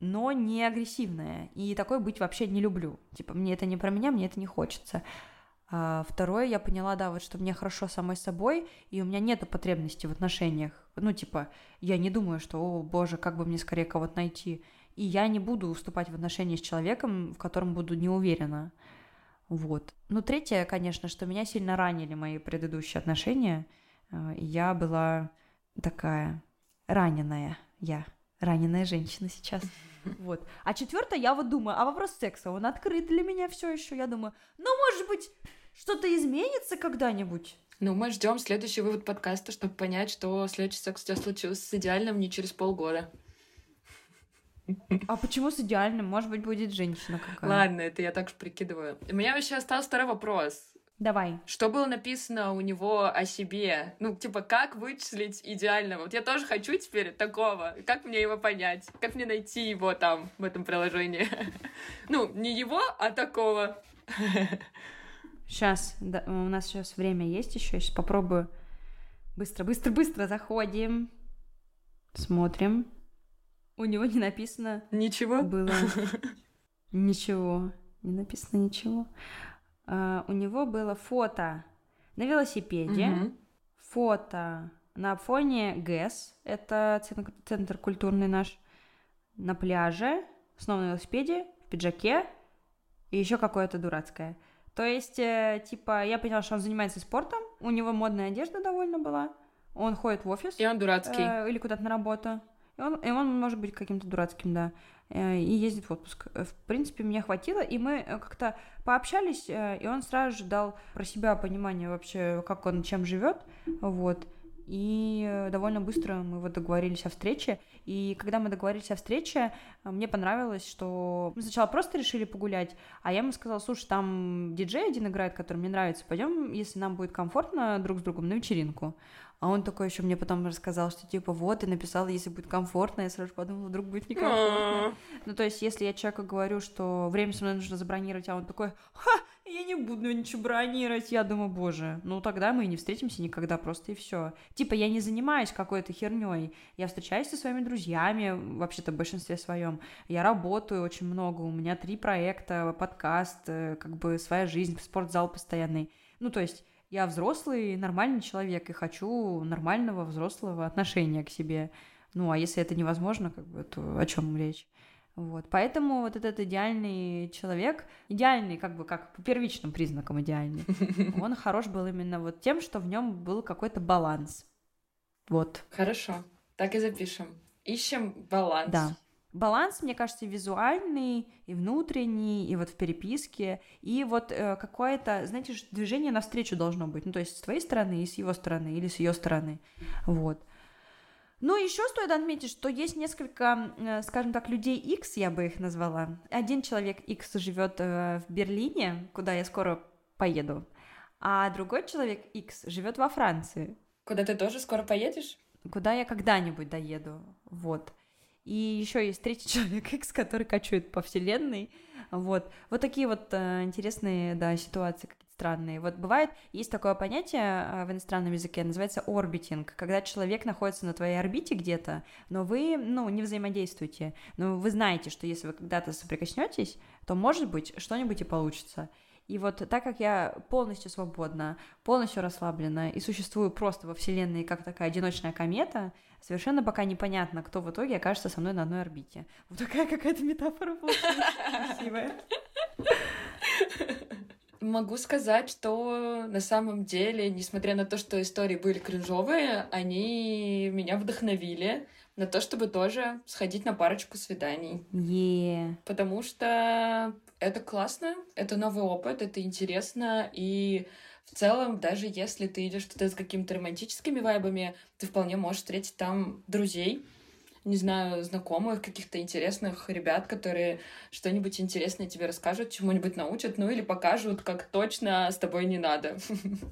но не агрессивная. И такой быть вообще не люблю. Типа, мне это не про меня, мне это не хочется. А второе, я поняла, да, вот что мне хорошо самой собой, и у меня нет потребности в отношениях. Ну, типа, я не думаю, что, о, боже, как бы мне скорее кого-то найти. И я не буду уступать в отношения с человеком, в котором буду не уверена. Вот. Ну, третье, конечно, что меня сильно ранили мои предыдущие отношения – я была такая раненая, я раненая женщина сейчас. Вот. А четвертое, я вот думаю, а вопрос секса, он открыт для меня все еще. Я думаю, ну, может быть, что-то изменится когда-нибудь. Ну, мы ждем следующий вывод подкаста, чтобы понять, что следующий секс у тебя случился с идеальным не через полгода. А почему с идеальным? Может быть, будет женщина какая-то. Ладно, это я так же прикидываю. У меня вообще остался второй вопрос. Давай. Что было написано у него о себе? Ну, типа, как вычислить идеального? Вот я тоже хочу теперь такого. Как мне его понять? Как мне найти его там, в этом приложении? Ну, не его, а такого. Сейчас, да, у нас сейчас время есть еще. Сейчас попробую. Быстро, быстро, быстро заходим. Смотрим. У него не написано... Ничего? Было. Ничего. Не написано ничего. Uh, у него было фото на велосипеде, угу. фото на фоне ГЭС, это центр, центр культурный наш, на пляже, снова на велосипеде, в пиджаке и еще какое-то дурацкое. То есть, э, типа, я поняла, что он занимается спортом, у него модная одежда довольно была, он ходит в офис. И он дурацкий. Э, или куда-то на работу. И он, и он может быть каким-то дурацким, да. Э, и ездит в отпуск. Э, в принципе, меня хватило, и мы э, как-то пообщались, и он сразу же дал про себя понимание вообще, как он чем живет, вот. И довольно быстро мы вот договорились о встрече. И когда мы договорились о встрече, мне понравилось, что мы сначала просто решили погулять, а я ему сказала, слушай, там диджей один играет, который мне нравится, пойдем, если нам будет комфортно друг с другом, на вечеринку. А он такой еще мне потом рассказал, что типа вот, и написал, если будет комфортно, я сразу подумала, вдруг будет некомфортно. ну, то есть, если я человеку говорю, что время со мной нужно забронировать, а он такой, ха, я не буду ничего бронировать, я думаю, боже, ну тогда мы и не встретимся никогда, просто и все. Типа, я не занимаюсь какой-то херней, я встречаюсь со своими друзьями, вообще-то в большинстве своем, я работаю очень много, у меня три проекта, подкаст, э, как бы своя жизнь, спортзал постоянный. Ну, то есть, я взрослый, нормальный человек и хочу нормального взрослого отношения к себе. Ну, а если это невозможно, как бы, то о чем речь? Вот, поэтому вот этот идеальный человек, идеальный, как бы, как по первичным признакам идеальный, он хорош был именно вот тем, что в нем был какой-то баланс. Вот. Хорошо, так и запишем. Ищем баланс. Да баланс, мне кажется, визуальный и внутренний, и вот в переписке, и вот э, какое-то, знаете, движение навстречу должно быть, ну, то есть с твоей стороны и с его стороны, или с ее стороны, вот. Ну, еще стоит отметить, что есть несколько, э, скажем так, людей X, я бы их назвала. Один человек X живет э, в Берлине, куда я скоро поеду, а другой человек X живет во Франции. Куда ты тоже скоро поедешь? Куда я когда-нибудь доеду, вот. И еще есть третий человек X, который качует по вселенной. Вот. Вот такие вот э, интересные, да, ситуации странные. Вот бывает, есть такое понятие э, в иностранном языке, называется орбитинг, когда человек находится на твоей орбите где-то, но вы, ну, не взаимодействуете. Но вы знаете, что если вы когда-то соприкоснетесь, то, может быть, что-нибудь и получится. И вот так как я полностью свободна, полностью расслаблена и существую просто во Вселенной как такая одиночная комета, совершенно пока непонятно, кто в итоге окажется со мной на одной орбите. Вот такая какая-то метафора получилась красивая. Могу сказать, что на самом деле, несмотря на то, что истории были кринжовые, они меня вдохновили, на то, чтобы тоже сходить на парочку свиданий. Yeah. Потому что это классно, это новый опыт, это интересно, и в целом, даже если ты идешь туда с какими-то романтическими вайбами, ты вполне можешь встретить там друзей, не знаю, знакомых, каких-то интересных ребят, которые что-нибудь интересное тебе расскажут, чему-нибудь научат, ну или покажут, как точно с тобой не надо.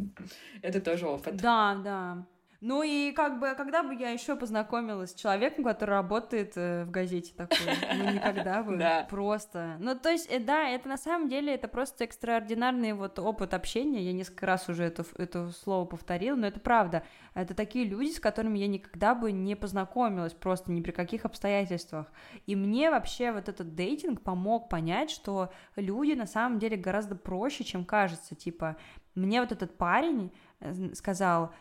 Это тоже опыт. Да, да. Ну и как бы, когда бы я еще познакомилась с человеком, который работает э, в газете такой, ну никогда бы, да. просто. Ну то есть, э, да, это на самом деле, это просто экстраординарный вот опыт общения, я несколько раз уже это, это слово повторила, но это правда. Это такие люди, с которыми я никогда бы не познакомилась, просто ни при каких обстоятельствах. И мне вообще вот этот дейтинг помог понять, что люди на самом деле гораздо проще, чем кажется, типа, мне вот этот парень э, сказал,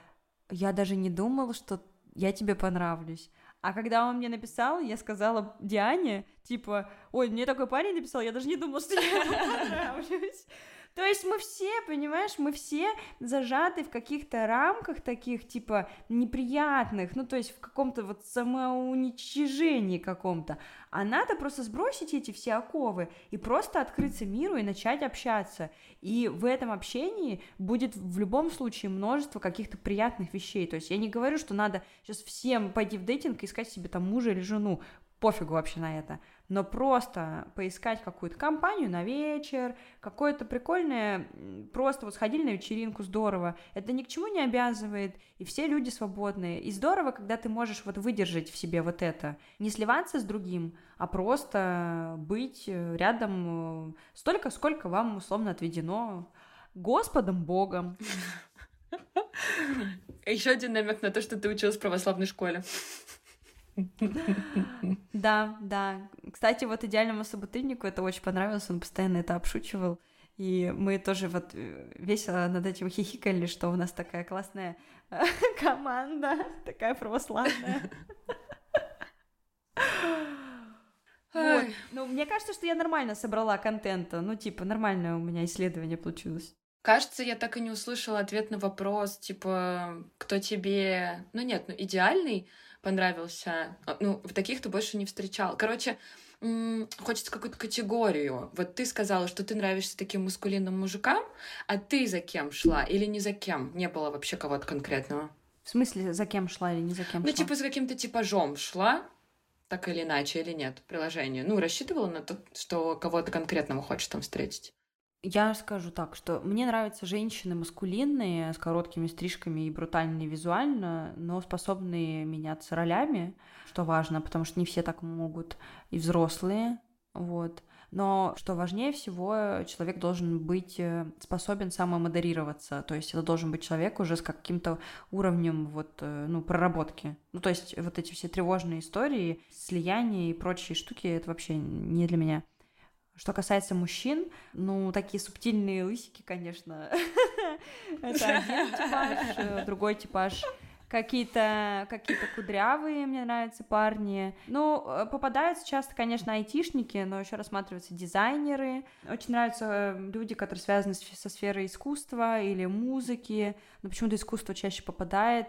я даже не думала, что я тебе понравлюсь. А когда он мне написал, я сказала Диане, типа, ой, мне такой парень написал, я даже не думала, что я ему понравлюсь. То есть мы все, понимаешь, мы все зажаты в каких-то рамках таких, типа, неприятных, ну, то есть в каком-то вот самоуничижении каком-то. А надо просто сбросить эти все оковы и просто открыться миру и начать общаться. И в этом общении будет в любом случае множество каких-то приятных вещей. То есть я не говорю, что надо сейчас всем пойти в дейтинг и искать себе там мужа или жену. Пофигу вообще на это но просто поискать какую-то компанию на вечер, какое-то прикольное, просто вот сходили на вечеринку, здорово, это ни к чему не обязывает, и все люди свободные, и здорово, когда ты можешь вот выдержать в себе вот это, не сливаться с другим, а просто быть рядом э, столько, сколько вам условно отведено Господом Богом. Еще один намек на то, что ты училась в православной школе. Да, да. Кстати, вот идеальному собутыльнику это очень понравилось, он постоянно это обшучивал. И мы тоже вот э, весело над этим хихикали, что у нас такая классная команда, такая православная. Вот. Ну, мне кажется, что я нормально собрала контента. Ну, типа, нормальное у меня исследование получилось. Кажется, я так и не услышала ответ на вопрос, типа, кто тебе... Ну нет, ну идеальный понравился. А, ну, в таких ты больше не встречал. Короче, хочется какую-то категорию. Вот ты сказала, что ты нравишься таким мускулинным мужикам, а ты за кем шла или не за кем? Не было вообще кого-то конкретного. В смысле, за кем шла или не за кем ну, шла? Ну, типа, за каким-то типажом шла, так или иначе, или нет, приложение. Ну, рассчитывала на то, что кого-то конкретного хочешь там встретить. Я скажу так, что мне нравятся женщины маскулинные, с короткими стрижками и брутальные визуально, но способные меняться ролями, что важно, потому что не все так могут, и взрослые, вот. Но что важнее всего, человек должен быть э, способен самомодерироваться, то есть это должен быть человек уже с каким-то уровнем вот, э, ну, проработки. Ну, то есть вот эти все тревожные истории, слияния и прочие штуки, это вообще не для меня. Что касается мужчин, ну, такие субтильные лысики, конечно, это один типаж, э, другой типаж какие-то какие кудрявые, мне нравятся парни. Ну, э, попадаются часто, конечно, айтишники, но еще рассматриваются дизайнеры. Очень нравятся э, люди, которые связаны со сферой искусства или музыки. Но почему-то искусство чаще попадает.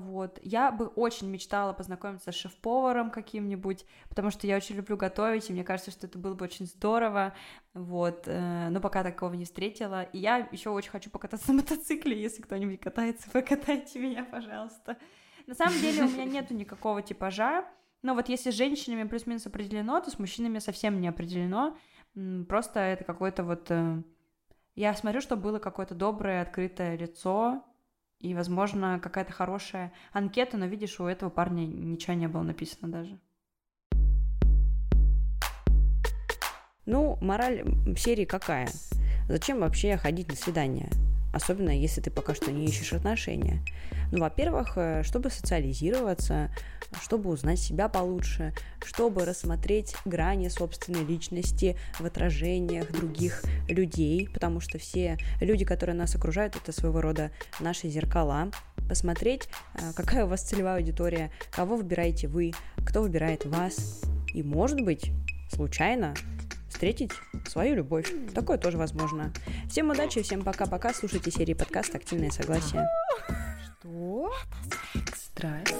Вот. Я бы очень мечтала познакомиться с шеф-поваром каким-нибудь, потому что я очень люблю готовить, и мне кажется, что это было бы очень здорово. Вот. Э, но пока такого не встретила. И я еще очень хочу покататься на мотоцикле. Если кто-нибудь катается, покатайте меня, пожалуйста. На самом деле у меня нету никакого типажа. Но вот если с женщинами плюс-минус определено, то с мужчинами совсем не определено. Просто это какое-то вот... Э, я смотрю, что было какое-то доброе, открытое лицо, и, возможно, какая-то хорошая анкета, но видишь, у этого парня ничего не было написано даже. Ну, мораль серии какая? Зачем вообще ходить на свидание? Особенно если ты пока что не ищешь отношения. Ну, во-первых, э, чтобы социализироваться, чтобы узнать себя получше, чтобы рассмотреть грани собственной личности в отражениях других людей, потому что все люди, которые нас окружают, это своего рода наши зеркала, посмотреть, э, какая у вас целевая аудитория, кого выбираете вы, кто выбирает вас, и, может быть, случайно встретить свою любовь. Такое тоже возможно. Всем удачи, всем пока-пока. Слушайте серии подкаста «Активное согласие». Что? Страсть.